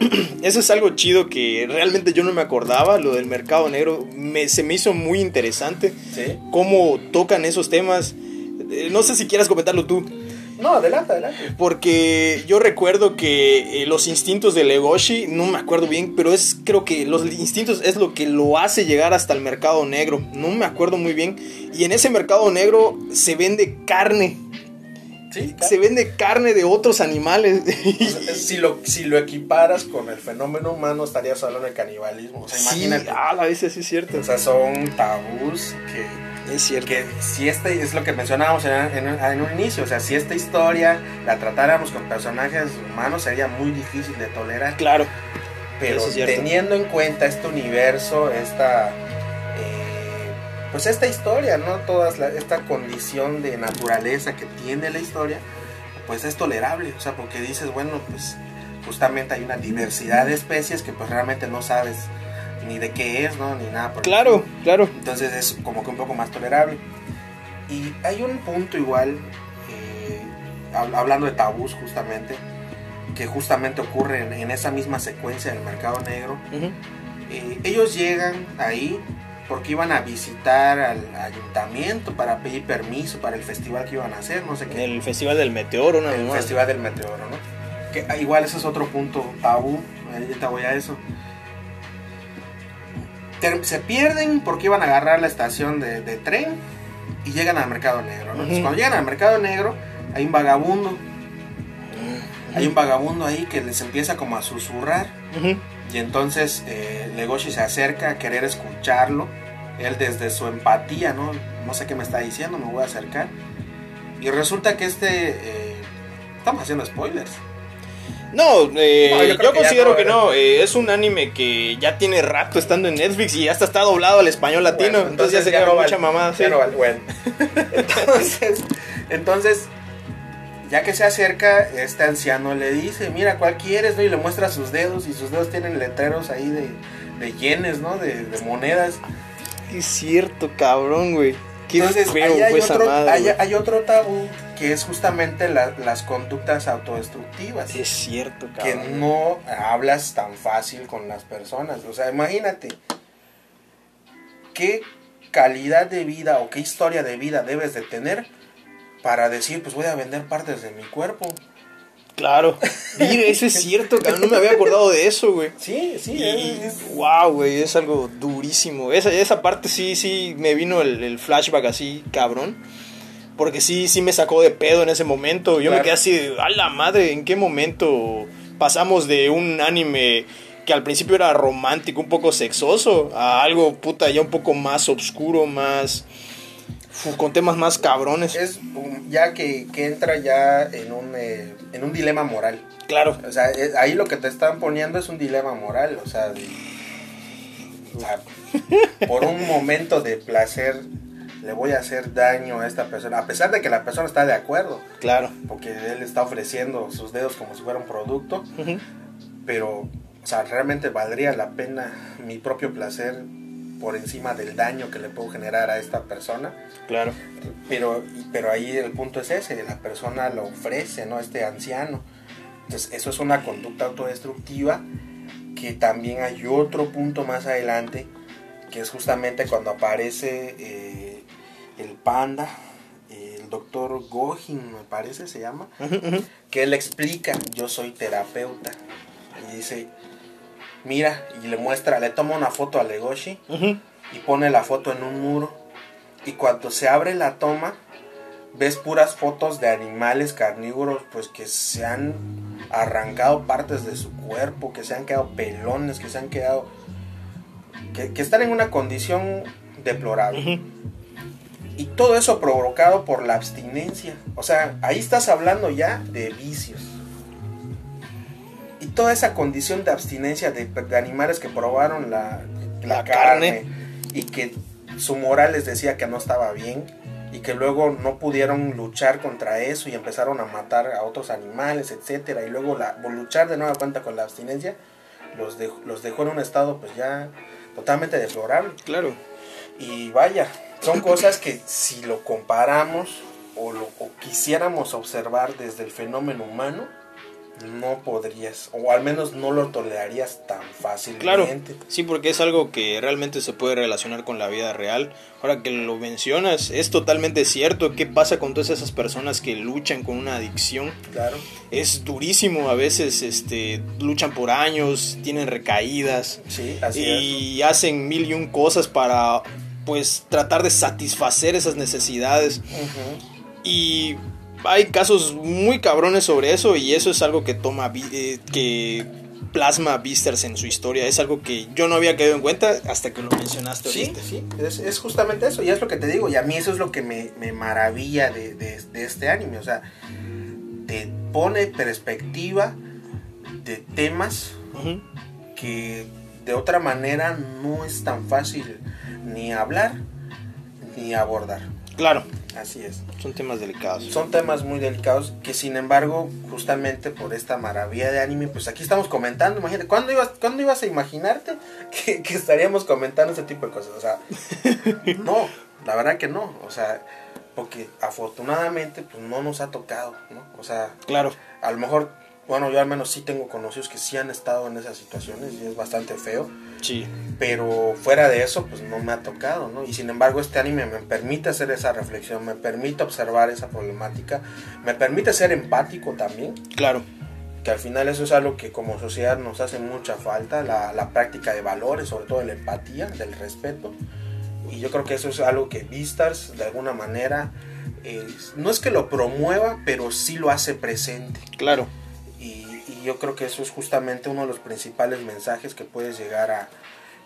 eso es algo chido que realmente yo no me acordaba, lo del mercado negro, me, se me hizo muy interesante Sí. cómo tocan esos temas. Eh, No sé si quieras comentarlo tú. No, adelante, adelante. Porque yo recuerdo que eh, los instintos de Legoshi, no me acuerdo bien, pero es creo que los instintos es lo que lo hace llegar hasta el mercado negro. No me acuerdo muy bien. Y en ese mercado negro se vende carne. Sí, Se vende carne de otros animales. si, lo, si lo equiparas con el fenómeno humano, estarías hablando de canibalismo. O sea, sí, imagínate. a la vez sí es cierto. O sea, son tabús que Es cierto. que si este es lo que mencionábamos en, en- en un inicio, o sea, si esta historia la tratáramos con personajes humanos sería muy difícil de tolerar. Claro. Pero es teniendo en cuenta este universo, esta eh, pues esta historia, ¿no? Toda esta condición de naturaleza que tiene la historia, pues es tolerable, o sea, porque dices, bueno, pues justamente hay una diversidad de especies que pues realmente no sabes ni de qué es, ¿no? Ni nada por Claro, claro. Entonces es como que un poco más tolerable. Y hay un punto igual, eh, hab- hablando de tabús justamente, que justamente ocurre en, en esa misma secuencia del mercado negro. Eh, ellos llegan ahí porque iban a visitar al ayuntamiento para pedir permiso para el festival que iban a hacer, no sé qué. El Festival del Meteoro, una El. Festival del Meteoro, ¿no? Que ah, igual ese es otro punto tabú, ahorita voy a eso. Se pierden porque iban a agarrar la estación de, de tren y llegan al mercado negro, ¿no? Entonces, Ujú. cuando llegan al mercado negro hay un vagabundo, hay un vagabundo ahí que les empieza como a susurrar y entonces eh, Legoshi se acerca a querer escucharlo. Él desde su empatía, ¿no? No sé qué me está diciendo, me voy a acercar. Y resulta que este, eh, Estamos haciendo spoilers. No, eh, No, yo que considero que no. eh, es un anime que ya tiene rato estando en Netflix y hasta está doblado al español latino. Bueno, entonces, ya sería no mucha mamada. ya sí. no vale, bueno. Entonces, entonces, ya que se acerca, este anciano le dice, mira, ¿cuál quieres? ¿no? Y le muestra sus dedos y sus dedos tienen letreros ahí de, de yenes, ¿no? De, de monedas. Es cierto, cabrón, güey. Qué Entonces, feo ahí hay otro, madre, hay, hay otro tabú que es justamente la- las conductas autodestructivas. Es cierto, que cabrón. no hablas tan fácil con las personas. O sea, imagínate qué calidad de vida o qué historia de vida debes de tener para decir, pues voy a vender partes de mi cuerpo. Claro. Mira, eso es cierto, cabrón. No me había acordado de eso, güey. Sí, sí, Y, es- wow, güey, es algo durísimo. Esa, esa parte sí, sí, me vino el, el flashback así, cabrón. Porque sí, sí me sacó de pedo en ese momento. Yo me quedé así a la madre, ¿en qué momento pasamos de un anime que al principio era romántico, un poco sexoso, a algo, puta, ya un poco más oscuro, más... con temas más cabrones. es um, ya que, que entra ya en un, eh, en un dilema moral. Claro, O sea, es- ahí lo que te están poniendo es un dilema moral. O sea, de- o sea, por un momento de placer le voy a hacer daño a esta persona, a pesar de que la persona está de acuerdo, claro. porque él está ofreciendo sus dedos como si fuera un producto, Ujú. pero, o sea, realmente valdría la pena mi propio placer por encima del daño que le puedo generar a esta persona. Claro. Pero, pero ahí el punto es ese, la persona lo ofrece, ¿no? Este anciano. Entonces, eso es una conducta autodestructiva que también hay otro punto más adelante, que es justamente cuando aparece eh, el panda, el doctor Gohin, me parece, se llama, que él explica, yo soy terapeuta. Y dice, mira, y le muestra, le toma una foto a Legoshi y pone la foto en un muro. Y cuando se abre la toma, ves puras fotos de animales carnívoros, pues que se han arrancado partes de su cuerpo, que se han quedado pelones, que se han quedado. que, que están en una condición deplorable. Y todo eso provocado por la abstinencia. O sea, ahí estás hablando ya de vicios. Y toda esa condición de abstinencia de, de animales que probaron la, la La carne, carne. y que su moral les decía que no estaba bien y que luego no pudieron luchar contra eso y empezaron a matar a otros animales, etcétera, y luego la, luchar de nueva cuenta con la abstinencia los dejó, los dejó en un estado pues ya totalmente deplorable. Claro. Y vaya, son cosas que si lo comparamos o lo o quisiéramos observar desde el fenómeno humano, no podrías, o al menos no lo tolerarías tan fácilmente. Claro, sí, porque es algo que realmente se puede relacionar con la vida real. Ahora que lo mencionas, es totalmente cierto. ¿Qué pasa con todas esas personas que luchan con una adicción? Claro. Es durísimo, a veces este, luchan por años, tienen recaídas Sí, así es. y hacen mil y un cosas para pues tratar de satisfacer esas necesidades. Y hay casos muy cabrones sobre eso y eso es algo que toma eh, que plasma Beastars en su historia. Es algo que yo no había caído en cuenta hasta que lo mencionaste Sí, ahorita. sí, es, es justamente eso, y es lo que te digo, y a mí eso es lo que me, me maravilla de, de- de este anime, o sea, te pone perspectiva de temas que de otra manera no es tan fácil ni hablar ni abordar. Claro, Así es. son temas delicados. Son temas muy delicados que sin embargo, justamente por esta maravilla de anime, pues aquí estamos comentando, imagínate, ¿cuándo ibas, ¿cuándo ibas a imaginarte que, que estaríamos comentando este tipo de cosas? O sea, no, la verdad que no, o sea, porque afortunadamente pues no nos ha tocado, ¿no? O sea, Claro, a lo mejor, bueno, yo al menos sí tengo conocidos que sí han estado en esas situaciones y es bastante feo, sí, pero fuera de eso, pues no me ha tocado, ¿no? Y sin embargo, este anime me permite hacer esa reflexión, me permite observar esa problemática, me permite ser empático también, claro, que al final eso es algo que como sociedad nos hace mucha falta, la, la práctica de valores, sobre todo de la empatía, del respeto. Y yo creo que eso es algo que Vistars, de alguna manera, eh, no es que lo promueva, pero sí lo hace presente. claro. Y, y yo creo que eso es justamente uno de los principales mensajes que puedes llegar a,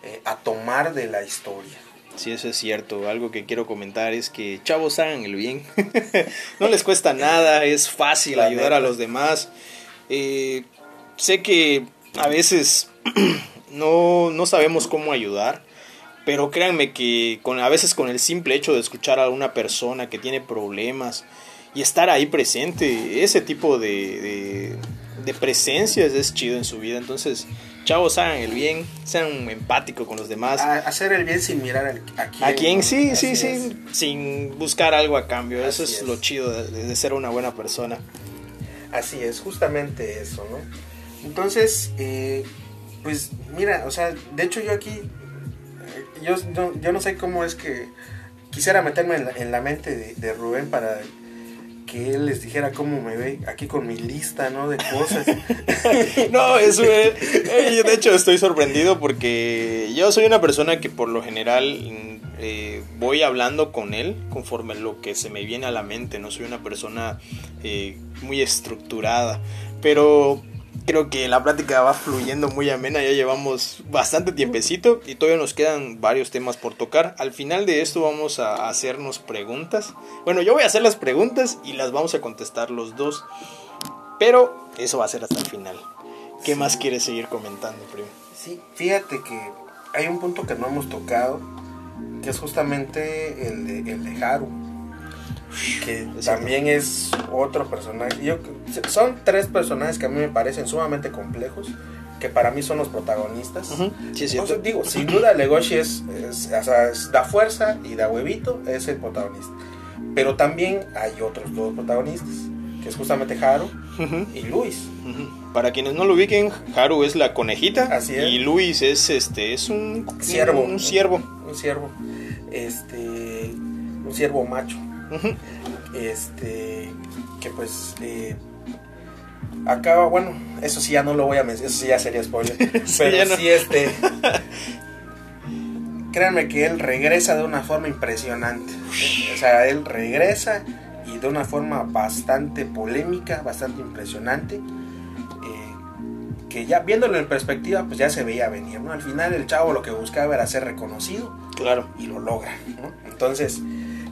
eh, a tomar de la historia. Sí, eso es cierto. Algo que quiero comentar es que chavos hagan el bien. no les cuesta nada, es fácil ayudar a los demás. Eh, sé que a veces no, no sabemos cómo ayudar, pero créanme que con, a veces con el simple hecho de escuchar a una persona que tiene problemas y estar ahí presente, ese tipo de, de, presencias es chido en su vida. Entonces, chavos, hagan el bien, sean empáticos con los demás. hacer el bien sin mirar a quién. A quién, sí, sí, sí, sin buscar algo a cambio. Eso es, lo chido de, de, ser una buena persona. Así es, justamente eso, ¿no? Entonces, eh, pues mira, o sea, de hecho yo aquí, eh, yo, yo, no sé cómo es que quisiera meterme en la, mente de, Rubén para que él les dijera cómo me ve aquí con mi lista, ¿no? De cosas. no, eso es, eh, de hecho estoy sorprendido porque yo soy una persona que por lo general eh, voy hablando con él conforme lo que se me viene a la mente, no soy una persona muy estructurada, pero creo que la plática va fluyendo muy amena, ya llevamos bastante tiempecito y todavía nos quedan varios temas por tocar. Al final de esto vamos a hacernos preguntas. Bueno, yo voy a hacer las preguntas y las vamos a contestar los dos. Pero eso va a ser hasta el final. ¿Qué más quieres seguir comentando, primo? Sí, fíjate que hay un punto que no hemos tocado, que es justamente el de, el de Haru que también es otro personaje. Yo, son tres personajes que a mí me parecen sumamente complejos, que para mí son los protagonistas. digo, sin duda Legoshi es, da fuerza y da huevito, es el protagonista. Pero también hay otros dos protagonistas, que es justamente Haru y Luis. Para quienes no lo ubiquen, Haru es la conejita y Luis es este es un ciervo, un, ciervo, un ciervo, este un ciervo macho. Este, que pues eh, acaba, bueno, eso sí ya no lo voy a mencionar, eso sí ya sería spoiler. pero sí, este. créanme que él regresa de una forma impresionante. O sea, él regresa y de una forma bastante polémica, bastante impresionante. Eh, que ya viéndolo en perspectiva, pues ya se veía venir, ¿no? Al final el chavo lo que buscaba era ser reconocido. Claro. Y lo logra, Entonces,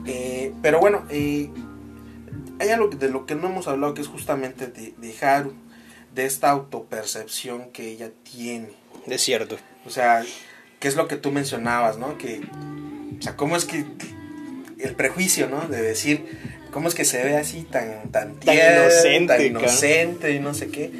eh, pero bueno, eh, hay algo de lo que no hemos hablado que es justamente de, Haru, de esta autopercepción que ella tiene. Es cierto. O sea, ¿qué es lo que tú mencionabas, no? Que, o sea, ¿cómo es que el prejuicio, ¿no? De decir, ¿cómo es que se ve así tan, tan, inocente, tan inocente y no sé qué?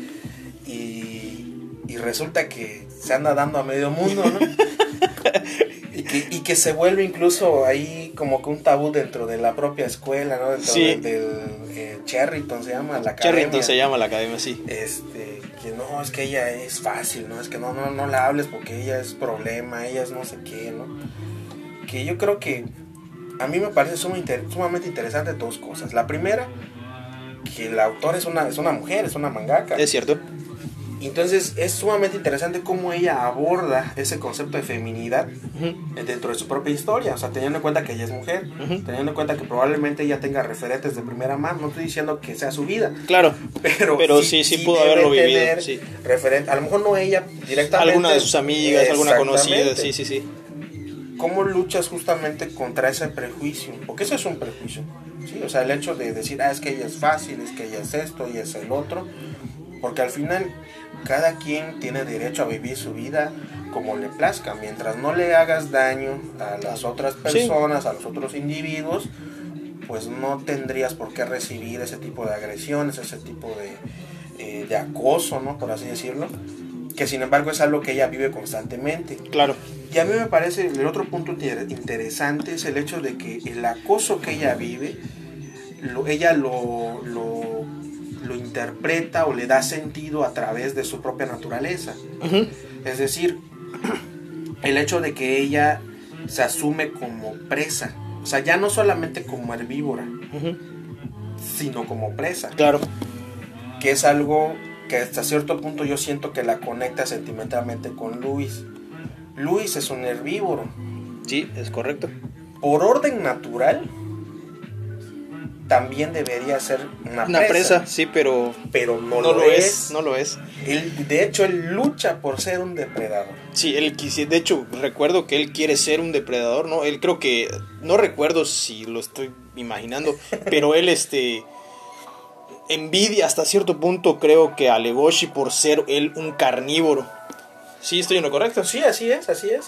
Y, y resulta que se anda dando a medio mundo, ¿no? y que se vuelve incluso ahí como que un tabú dentro de la propia escuela, ¿no? Dentro del, eh, Cherryton se llama la academia. Cherryton se llama la academia, sí. Este, que no, es que ella es fácil, ¿no? Es que no, no, no la hables porque ella es problema, ella es no sé qué, ¿no? Que yo creo que a mí me parece sumamente interesante dos cosas. La primera, que el autor es una, es una mujer, es una mangaka. Es cierto. Entonces es sumamente interesante cómo ella aborda ese concepto de feminidad dentro de su propia historia, o sea, teniendo en cuenta que ella es mujer, teniendo en cuenta que probablemente ella tenga referentes de primera mano, no estoy diciendo que sea su vida. Claro. Pero, pero sí, sí, pudo haberlo vivido. Sí. Referente, a lo mejor no ella directamente. Alguna de sus amigas, alguna conocida, sí, sí, sí. ¿Cómo luchas justamente contra ese prejuicio? Porque eso es un prejuicio. ¿sí? O sea, el hecho de decir, ah, es que ella es fácil, es que ella es esto y es el otro. Porque al final cada quien tiene derecho a vivir su vida como le plazca, mientras no le hagas daño a las otras personas, a los otros individuos, pues no tendrías por qué recibir ese tipo de agresiones, ese tipo de, eh, acoso, ¿no? Por así decirlo, que sin embargo es algo que ella vive constantemente. Claro. Y a mí me parece, el otro punto interesante es el hecho de que el acoso que ella vive, ella lo lo interpreta o le da sentido a través de su propia naturaleza. Es decir, el hecho de que ella se asume como presa, o sea, ya no solamente como herbívora, sino como presa. Claro. Que es algo que hasta cierto punto yo siento que la conecta sentimentalmente con Luis. Luis es un herbívoro. Sí, es correcto. Por orden natural, también debería ser una, Una presa, sí, pero pero no, no, lo, es. no lo es. Él, de hecho, él lucha por ser un depredador. Sí, él quisi- de hecho, recuerdo que él quiere ser un depredador, ¿no? Él creo que, no recuerdo si lo estoy imaginando, pero él, este, envidia hasta cierto punto, creo que a Legoshi por ser él un carnívoro. Sí, estoy en lo correcto. Sí, así es, así es.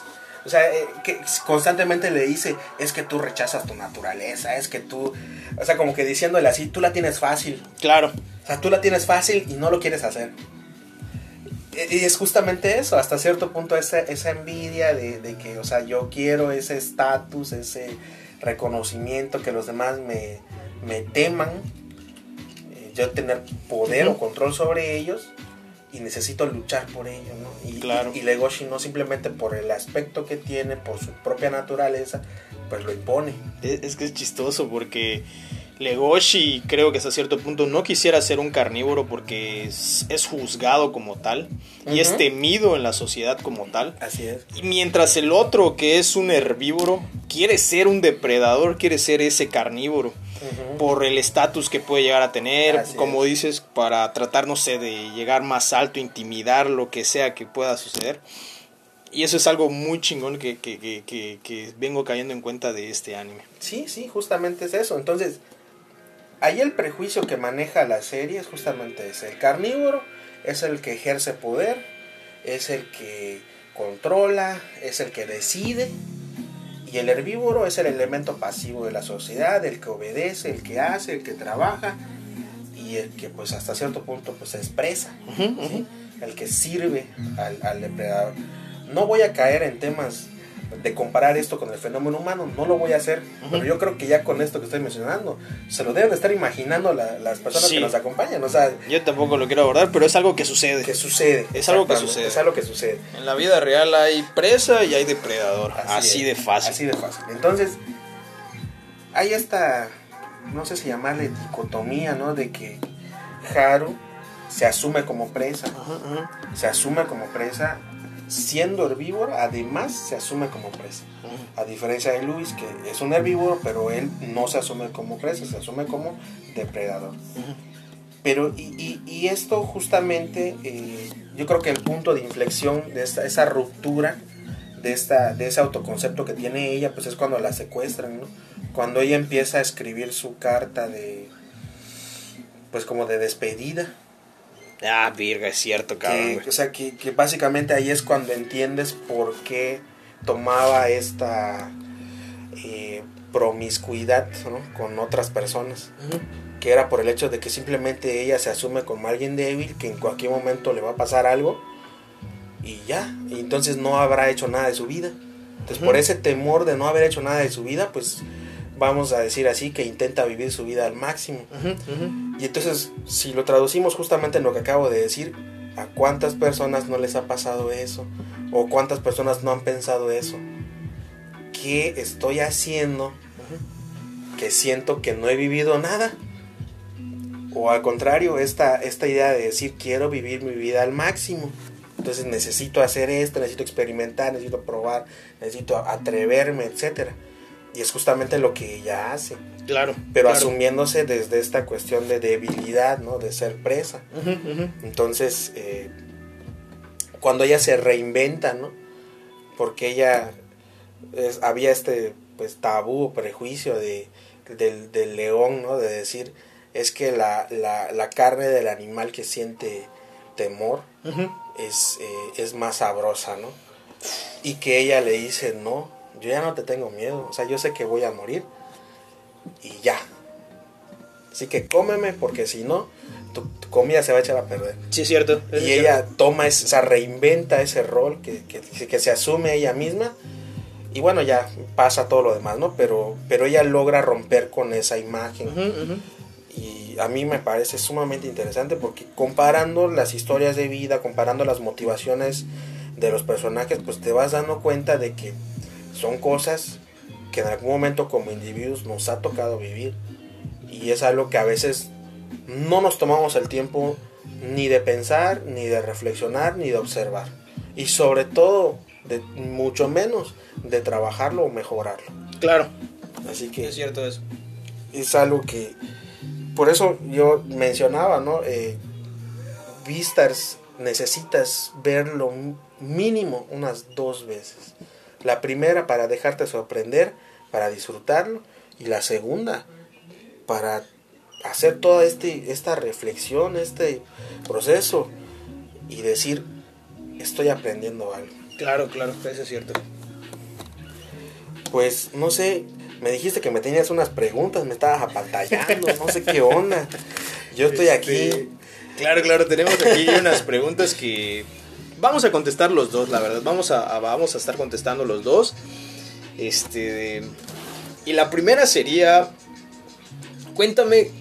O sea, eh, que constantemente le dice, es que tú rechazas tu naturaleza, es que tú, o sea, como que diciéndole así, tú la tienes fácil, Claro, o sea, tú la tienes fácil y no lo quieres hacer. Y y es justamente eso, hasta cierto punto esa, esa envidia de, de que, o sea, yo quiero ese estatus, ese reconocimiento, que los demás me, me teman, eh, yo tener poder o control sobre ellos y necesito luchar por ello, ¿no? Y, Claro. y, y Legoshi no simplemente por el aspecto que tiene, por su propia naturaleza, pues lo impone. es, es que es chistoso porque Legoshi creo que hasta cierto punto no quisiera ser un carnívoro porque es, es juzgado como tal y es temido en la sociedad como tal. Así es. Y mientras el otro, que es un herbívoro, quiere ser un depredador, quiere ser ese carnívoro, por el estatus que puede llegar a tener, Así como dices, para tratar, no sé, de llegar más alto, intimidar, lo que sea que pueda suceder. Y eso es algo muy chingón que, que, que, que vengo cayendo en cuenta de este anime. Sí, sí, justamente es eso. Entonces, ahí el prejuicio que maneja la serie es justamente ese. El carnívoro es el que ejerce poder, es el que controla, es el que decide. Y el herbívoro es el elemento pasivo de la sociedad, el que obedece, el que hace, el que trabaja y el que pues hasta cierto punto pues se expresa, ¿sí? el que sirve al, al depredador. No voy a caer en temas de comparar esto con el fenómeno humano, no lo voy a hacer, pero yo creo que ya con esto que estoy mencionando, se lo deben de estar imaginando la- las personas Sí. que nos acompañan, o sea, Yo tampoco lo quiero abordar, pero es algo que sucede. que sucede. Es algo que sucede. Es algo que sucede. En la vida real hay presa y hay depredador. Así de fácil. Así de fácil. Entonces, hay esta, no sé si llamarle dicotomía, ¿no? De que Haru se asume como presa, se asume como presa, siendo herbívoro, además se asume como presa. A diferencia de Luis, que es un herbívoro, pero él no se asume como presa, se asume como depredador. Pero, y, y- y esto justamente, eh, yo creo que el punto de inflexión de esta, esa ruptura, de, esta, de ese autoconcepto que tiene ella, pues es cuando la secuestran, ¿no? Cuando ella empieza a escribir su carta de, pues como de despedida. Ah, virga, es cierto, cabrón. Que, o sea, que, que básicamente ahí es cuando entiendes por qué tomaba esta eh, promiscuidad ¿no? con otras personas. Que era por el hecho de que simplemente ella se asume como alguien débil, que en cualquier momento le va a pasar algo y ya. Y entonces no habrá hecho nada de su vida. Entonces, por ese temor de no haber hecho nada de su vida, pues vamos a decir así que intenta vivir su vida al máximo. Y entonces, si lo traducimos justamente en lo que acabo de decir, ¿a cuántas personas no les ha pasado eso? ¿O cuántas personas no han pensado eso? ¿Qué estoy haciendo que siento que no he vivido nada? O al contrario, esta, esta idea de decir quiero vivir mi vida al máximo. Entonces necesito hacer esto, necesito experimentar, necesito probar, necesito atreverme, etc. Y es justamente lo que ella hace Claro. pero claro. asumiéndose desde esta cuestión de debilidad, ¿no? De ser presa. Entonces, eh, cuando ella se reinventa, ¿no? Porque ella es- había este pues tabú o prejuicio de, del, del león, ¿no? De decir, es que la, la, la carne del animal que siente temor es, eh, es más sabrosa, ¿no? Y que ella le dice, no, yo ya no te tengo miedo, o sea, yo sé que voy a morir y ya. Así que cómeme porque si no, tu, tu comida se va a echar a perder. Sí, cierto. es Y cierto. ella toma, o sea, reinventa ese rol que, que, que se asume ella misma. Y bueno, ya pasa todo lo demás, ¿no? Pero, pero ella logra romper con esa imagen. Y a mí me parece sumamente interesante porque comparando las historias de vida, comparando las motivaciones de los personajes, pues te vas dando cuenta de que son cosas que en algún momento como individuos nos ha tocado vivir. Y es algo que a veces no nos tomamos el tiempo ni de pensar, ni de reflexionar, ni de observar. Y sobre todo, de mucho menos de trabajarlo o mejorarlo. Claro. Así que Es cierto eso. es algo que, por eso yo mencionaba, ¿no? Eh, Vistas necesitas verlo mínimo unas dos veces. La primera para dejarte sorprender, para disfrutarlo, y la segunda para hacer toda este, esta reflexión, este proceso y decir, estoy aprendiendo algo. Claro, claro, eso es cierto. Pues no sé, me dijiste que me tenías unas preguntas, me estabas apantallando, no sé qué onda. Yo estoy este, aquí. Claro, claro, tenemos aquí unas preguntas que vamos a contestar los dos, la verdad. Vamos a, vamos a estar contestando los dos. Este. Y la primera sería. Cuéntame,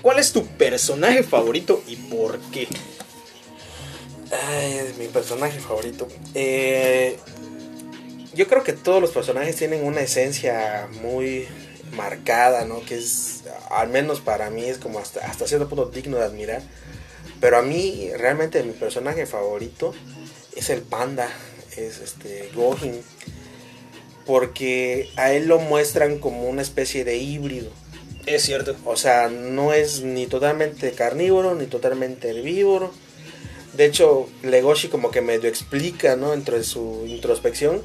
¿cuál es tu personaje favorito y por qué? Ay, mi personaje favorito. Eh, yo creo que todos los personajes tienen una esencia muy marcada, ¿no? Que es, al menos para mí, es como hasta, hasta cierto punto digno de admirar. Pero a mí, realmente, mi personaje favorito es el panda, es este Gohin. Porque a él lo muestran como una especie de híbrido. Es cierto. O sea, no es ni totalmente carnívoro, ni totalmente herbívoro de hecho, Legoshi como que medio explica, ¿no? Entre su introspección.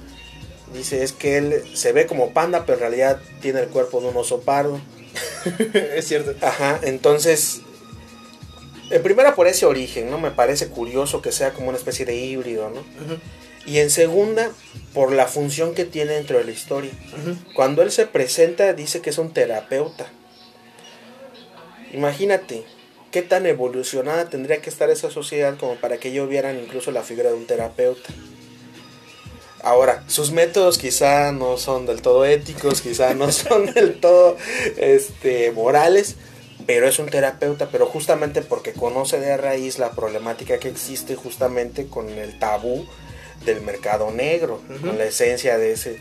Dice, es que él se ve como panda, pero en realidad tiene el cuerpo de un oso pardo. es cierto. Ajá, entonces, en primera por ese origen, ¿no? Me parece curioso que sea como una especie de híbrido, ¿no? Y en segunda, por la función que tiene dentro de la historia. Cuando él se presenta, dice que es un terapeuta. Imagínate, ¿Qué tan evolucionada tendría que estar esa sociedad como para que ellos vieran incluso la figura de un terapeuta? Ahora, sus métodos quizá no son del todo éticos, quizá no son del todo este, morales, pero es un terapeuta, pero justamente porque conoce de raíz la problemática que existe justamente con el tabú del mercado negro, con la esencia de ese,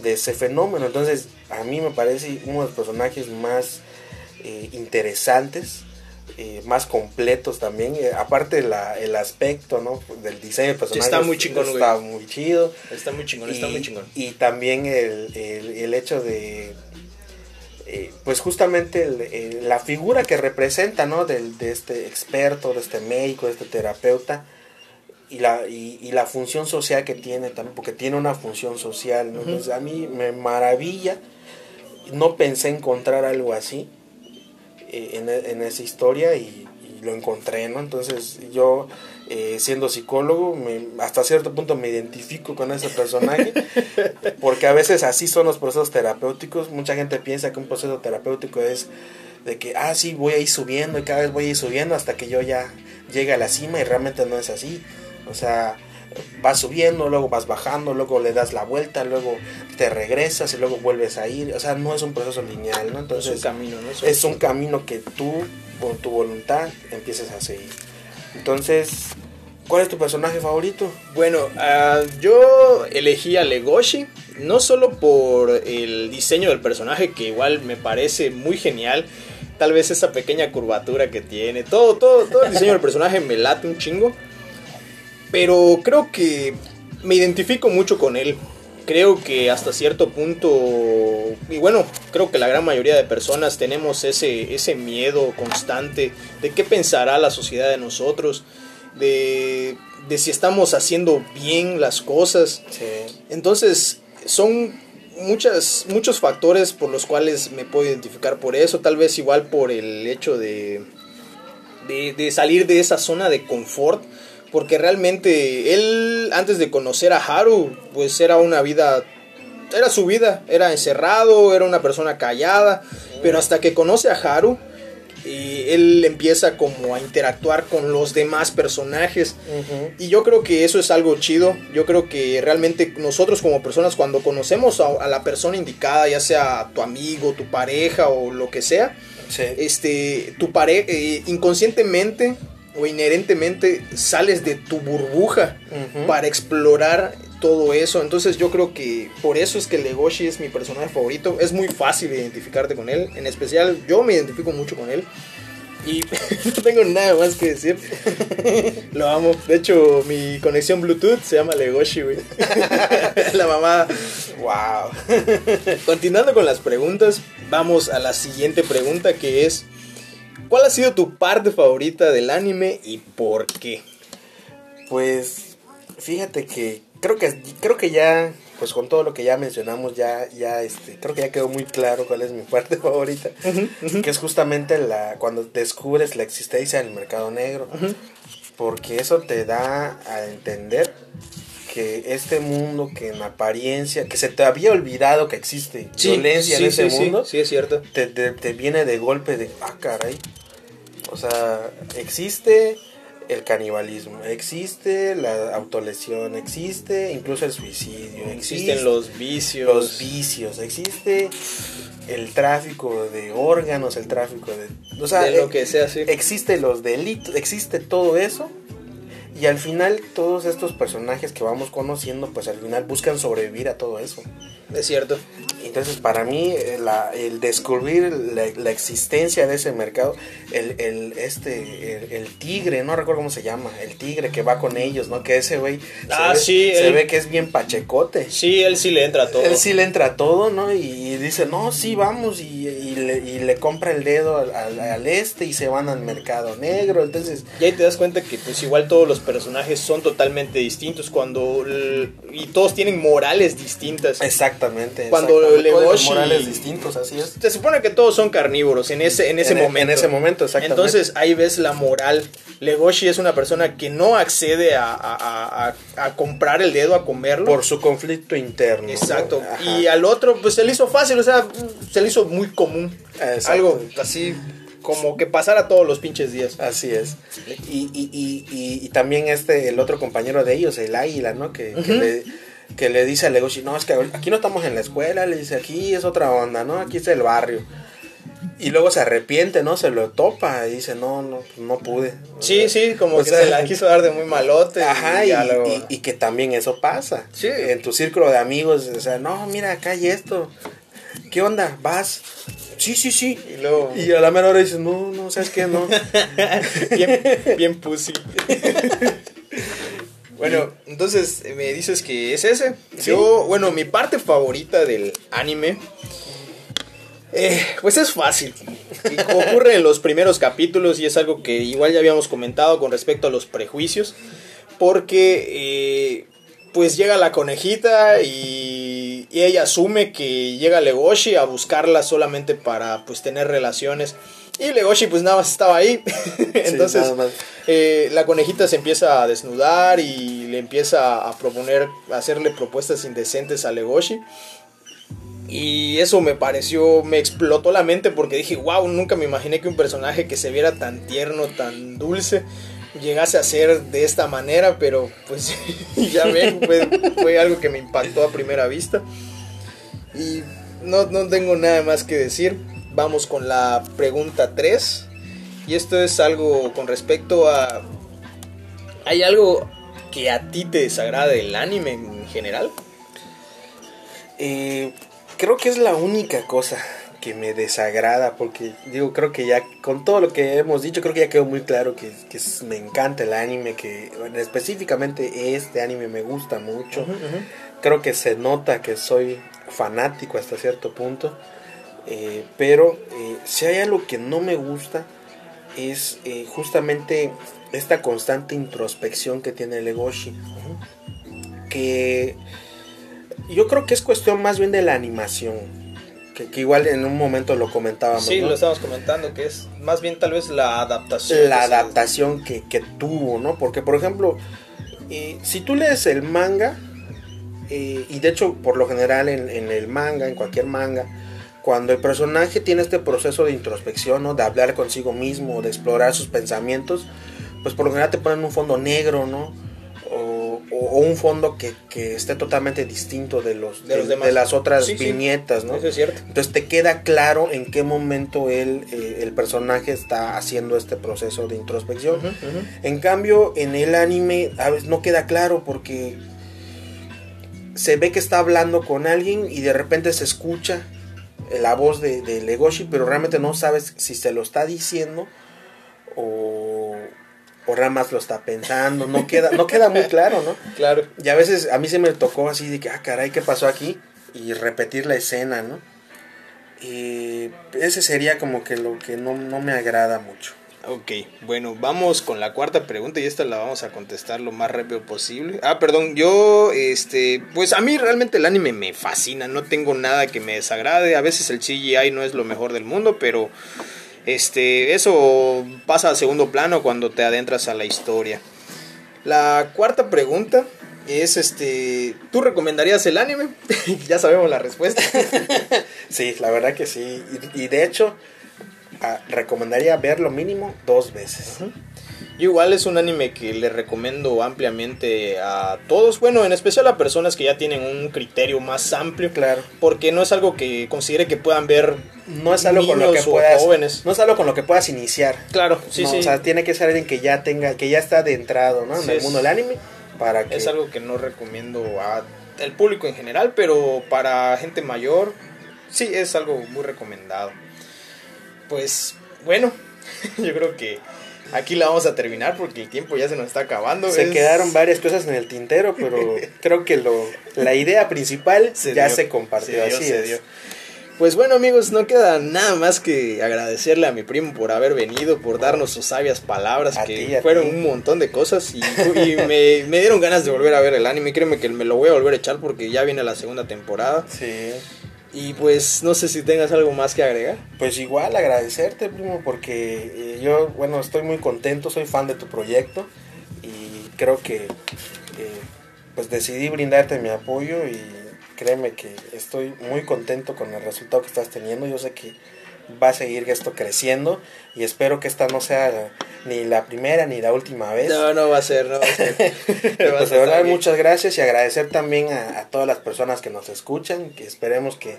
de ese fenómeno. Entonces, a mí me parece uno de los personajes más eh, interesantes eh, más completos también. Eh, aparte la, el aspecto, ¿no? Del diseño de personajes. Está muy chingón, Está muy chido. Está muy chingón, y, está muy chingón. Y también el, el, hecho de... Eh, pues justamente la figura que representa, ¿no? Del, de este experto, de este médico, de este terapeuta. Y la, y, la función social que tiene también, porque tiene una función social. a mí me maravilla. No pensé encontrar algo así eh, en, esa historia y, lo encontré, ¿no? Entonces yo, eh, siendo psicólogo, hasta cierto punto me identifico con ese personaje, porque a veces así son los procesos terapéuticos. Mucha gente piensa que un proceso terapéutico es de que, ah, sí, voy a ir subiendo y cada vez voy a ir subiendo hasta que yo ya llegue a la cima y realmente no es así. O sea, vas subiendo, luego vas bajando, luego le das la vuelta, luego te regresas y luego vuelves a ir. O sea, no es un proceso lineal, ¿no? Entonces, es un camino, ¿no? Es un camino que tú, con tu voluntad, empiezas a seguir. Entonces, ¿cuál es tu personaje favorito? Bueno, ah, yo elegí a Legoshi, no solo por el diseño del personaje, que igual me parece muy genial. Tal vez esa pequeña curvatura que tiene, todo, todo, todo el diseño del personaje me late un chingo. Pero creo que me identifico mucho con él. Creo que hasta cierto punto, y bueno, creo que la gran mayoría de personas tenemos ese, ese miedo constante de qué pensará la sociedad de nosotros, de, de si estamos haciendo bien las cosas. Entonces, son muchas, muchos factores por los cuales me puedo identificar por eso, tal vez igual por el hecho de, de, de salir de esa zona de confort porque realmente él antes de conocer a Haru, pues era una vida, era su vida, era encerrado, era una persona callada, pero hasta que conoce a Haru, y él empieza como a interactuar con los demás personajes. Y yo creo que eso es algo chido yo creo que realmente nosotros como personas cuando conocemos a, la persona indicada ya sea tu amigo tu pareja o lo que sea este tu pareja eh, inconscientemente o inherentemente sales de tu burbuja para explorar todo eso. Entonces yo creo que por eso es que Legoshi es mi personaje favorito. Es muy fácil identificarte con él. En especial yo me identifico mucho con él. Y no tengo nada más que decir. Lo amo. De hecho, mi conexión Bluetooth se llama Legoshi, güey. La mamá. Wow. Continuando con las preguntas, vamos a la siguiente pregunta que es, ¿cuál ha sido tu parte favorita del anime y por qué? Pues fíjate que creo que creo que ya pues con todo lo que ya mencionamos ya ya este creo que ya quedó muy claro cuál es mi parte favorita, que es justamente la cuando descubres la existencia del mercado negro. Porque eso te da a entender que este mundo que en apariencia, que se te había olvidado que existe violencia en ese mundo, sí, es cierto. Te, te, viene de golpe de, ah, caray. O sea, existe el canibalismo, existe la autolesión, existe incluso el suicidio, existen los vicios, los vicios, existe el tráfico de órganos, el tráfico de, o sea, lo que sea, sí. Existe los delitos, existe todo eso y al final todos estos personajes que vamos conociendo, pues al final buscan sobrevivir a todo eso. Es cierto. Entonces para mí eh, el descubrir la, existencia de ese mercado, el, el este, el, tigre, no recuerdo cómo se llama, el tigre que va con ellos, ¿no? Que ese güey ah, se, ve, se ve que es bien pachecote. Sí, él sí le entra a todo. Él sí le entra a todo, ¿no? Y, dice, no, sí, vamos, y, y, le, y le, compra el dedo al, al, este y se van al mercado negro. Entonces... Y ahí te das cuenta que pues igual todos los personajes son totalmente distintos cuando... Y todos tienen morales distintas. Exactamente. Cuando Legoshi... Morales distintos, así es. Se supone que todos son carnívoros en ese, en ese en momento. En ese momento, exactamente. Entonces ahí ves la moral. Legoshi es una persona que no accede a, a, a, comprar el dedo, a comerlo. Por su conflicto interno. Exacto. Y al otro, pues se le hizo fácil, o sea, se le hizo muy común. Algo así como que pasara todos los pinches días. Así es. Y, y, y, y, también este, el otro compañero de ellos, el águila, ¿no? Que, que le que le dice a Legoshi, no, es que aquí no estamos en la escuela, le dice, aquí es otra onda, ¿no? Aquí es el barrio. Y luego se arrepiente, ¿no? Se lo topa y dice, no, no, no pude. Sí, sí, como que se la quiso dar de muy malote. Ajá, y, y, que también eso pasa. Sí. En tu círculo de amigos, o sea, no, mira, acá hay esto. ¿Qué onda? ¿Vas? Sí, sí, sí. Y luego... Y a la menor hora dices, no, no, ¿sabes qué? No. bien, bien pussy. Bueno, entonces me dices que es ese. Yo, bueno, mi parte favorita del anime. Eh, pues es fácil. Ocurre en los primeros capítulos y es algo que igual ya habíamos comentado con respecto a los prejuicios. Porque eh, pues llega la conejita y, y, ella asume que llega Legoshi a buscarla solamente para pues tener relaciones. Y Legoshi pues nada más estaba ahí. Entonces eh, la conejita se empieza a desnudar y le empieza a proponer, a hacerle propuestas indecentes a Legoshi. Y eso me pareció, me explotó la mente porque dije, wow, nunca me imaginé que un personaje que se viera tan tierno, tan dulce, llegase a ser de esta manera, pero pues ya ven, fue, algo que me impactó a primera vista. Y no, no tengo nada más que decir vamos con la pregunta 3. Y esto es algo con respecto a... ¿Hay algo que a ti te desagrada del anime en general? Eh, creo que es la única cosa que me desagrada porque digo creo que ya con todo lo que hemos dicho creo que ya quedó muy claro que, me encanta el anime que específicamente este anime me gusta mucho creo que se nota que soy fanático hasta cierto punto eh, pero eh, si hay algo que no me gusta es eh, justamente esta constante introspección que tiene Legoshi. Que yo creo que es cuestión más bien de la animación. Que, igual en un momento lo comentábamos. Sí, lo estábamos comentando, que es más bien tal vez la adaptación. La adaptación que, tuvo, ¿no? Porque, por ejemplo, si tú lees el manga, y de hecho, por lo general en, en el manga, en cualquier manga, cuando el personaje tiene este proceso de introspección, ¿no? De hablar consigo mismo, de explorar sus pensamientos, pues por lo general te ponen un fondo negro, ¿no? O, un fondo que, esté totalmente distinto de los de, las otras viñetas, ¿no? Eso es cierto. Entonces te queda claro en qué momento él, eh, el personaje está haciendo este proceso de introspección. En cambio, en el anime a veces no queda claro porque se ve que está hablando con alguien y de repente se escucha la voz de, Legoshi, pero realmente no sabes si se lo está diciendo o, o nada más lo está pensando, no queda, no queda muy claro, ¿no? Claro. Y a veces a mí se me tocó así de que, ah, caray, ¿qué pasó aquí? Y repetir la escena, ¿no? Y ese sería como que lo que no, no me agrada mucho. Ok, bueno, vamos con la cuarta pregunta y esta la vamos a contestar lo más rápido posible. Ah, perdón, yo, este, pues a mí realmente el anime me fascina, no tengo nada que me desagrade. A veces el CGI no es lo mejor del mundo, pero este, eso pasa a segundo plano cuando te adentras a la historia. La cuarta pregunta es, este, ¿tú recomendarías el anime? ya sabemos la respuesta. sí, la verdad que sí. Y, y de hecho recomendaría verlo mínimo dos veces. Igual es un anime que le recomiendo ampliamente a todos, bueno, en especial a personas que ya tienen un criterio más amplio, claro, porque no es algo que considere que puedan ver no es algo con lo que puedas, jóvenes. No es algo con lo que puedas iniciar. Claro, sí, sí. O sea, tiene que ser alguien que ya tenga, que ya está adentrado, ¿no? En el mundo del anime para que es algo que no recomiendo a el público en general, pero para gente mayor sí es algo muy recomendado pues bueno, yo creo que aquí la vamos a terminar porque el tiempo ya se nos está acabando. Se quedaron varias cosas en el tintero, pero creo que lo, la idea principal ya se compartió. así Pues bueno amigos, no queda nada más que agradecerle a mi primo por haber venido, por darnos sus sabias palabras, que fueron un montón de cosas y, me, me, dieron ganas de volver a ver el anime. Créeme que me lo voy a volver a echar porque ya viene la segunda temporada. Sí. Y pues no sé si tengas algo más que agregar. Pues igual agradecerte, primo, porque eh, yo, bueno, estoy muy contento, soy fan de tu proyecto y creo que eh, pues decidí brindarte mi apoyo y créeme que estoy muy contento con el resultado que estás teniendo. Yo sé que va a seguir esto creciendo y espero que esta no sea ni la primera ni la última vez. No, no va a ser, no va a ser. pues de verdad muchas gracias y agradecer también a, todas las personas que nos escuchan, que esperemos que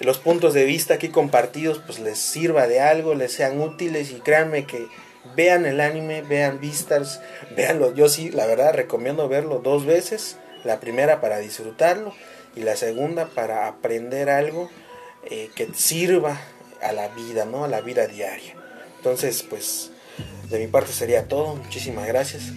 los puntos de vista aquí compartidos pues les sirva de algo, les sean útiles y créanme que vean el anime, vean Vistas, véanlo. Yo sí, la verdad recomiendo verlo dos veces, la primera para disfrutarlo y la segunda para aprender algo eh, que sirva a la vida, ¿no? A la vida diaria. Entonces, pues, de mi parte sería todo. Muchísimas gracias.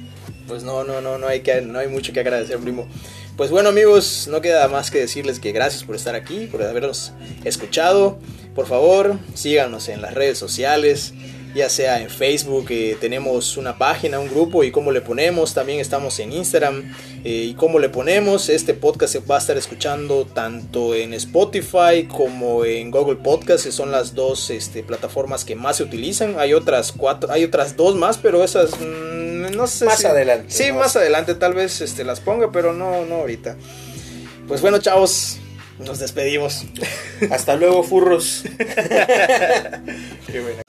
Pues no, no, no, no hay, que, no hay mucho que agradecer, primo. Pues bueno, amigos, no queda más que decirles que gracias por estar aquí, por habernos escuchado. Por favor, síganos en las redes sociales ya sea en Facebook, eh, tenemos una página, un grupo y cómo le ponemos, también estamos en Instagram eh, y cómo le ponemos, este podcast se va a estar escuchando tanto en Spotify como en Google Podcast, que son las dos este, plataformas que más se utilizan, hay otras cuatro, hay otras dos más, pero esas mm, no sé. Más adelante. Sí, más adelante tal vez este, las ponga, pero no, no ahorita. Pues bueno, chavos, nos despedimos. Hasta luego, furros. Qué buena.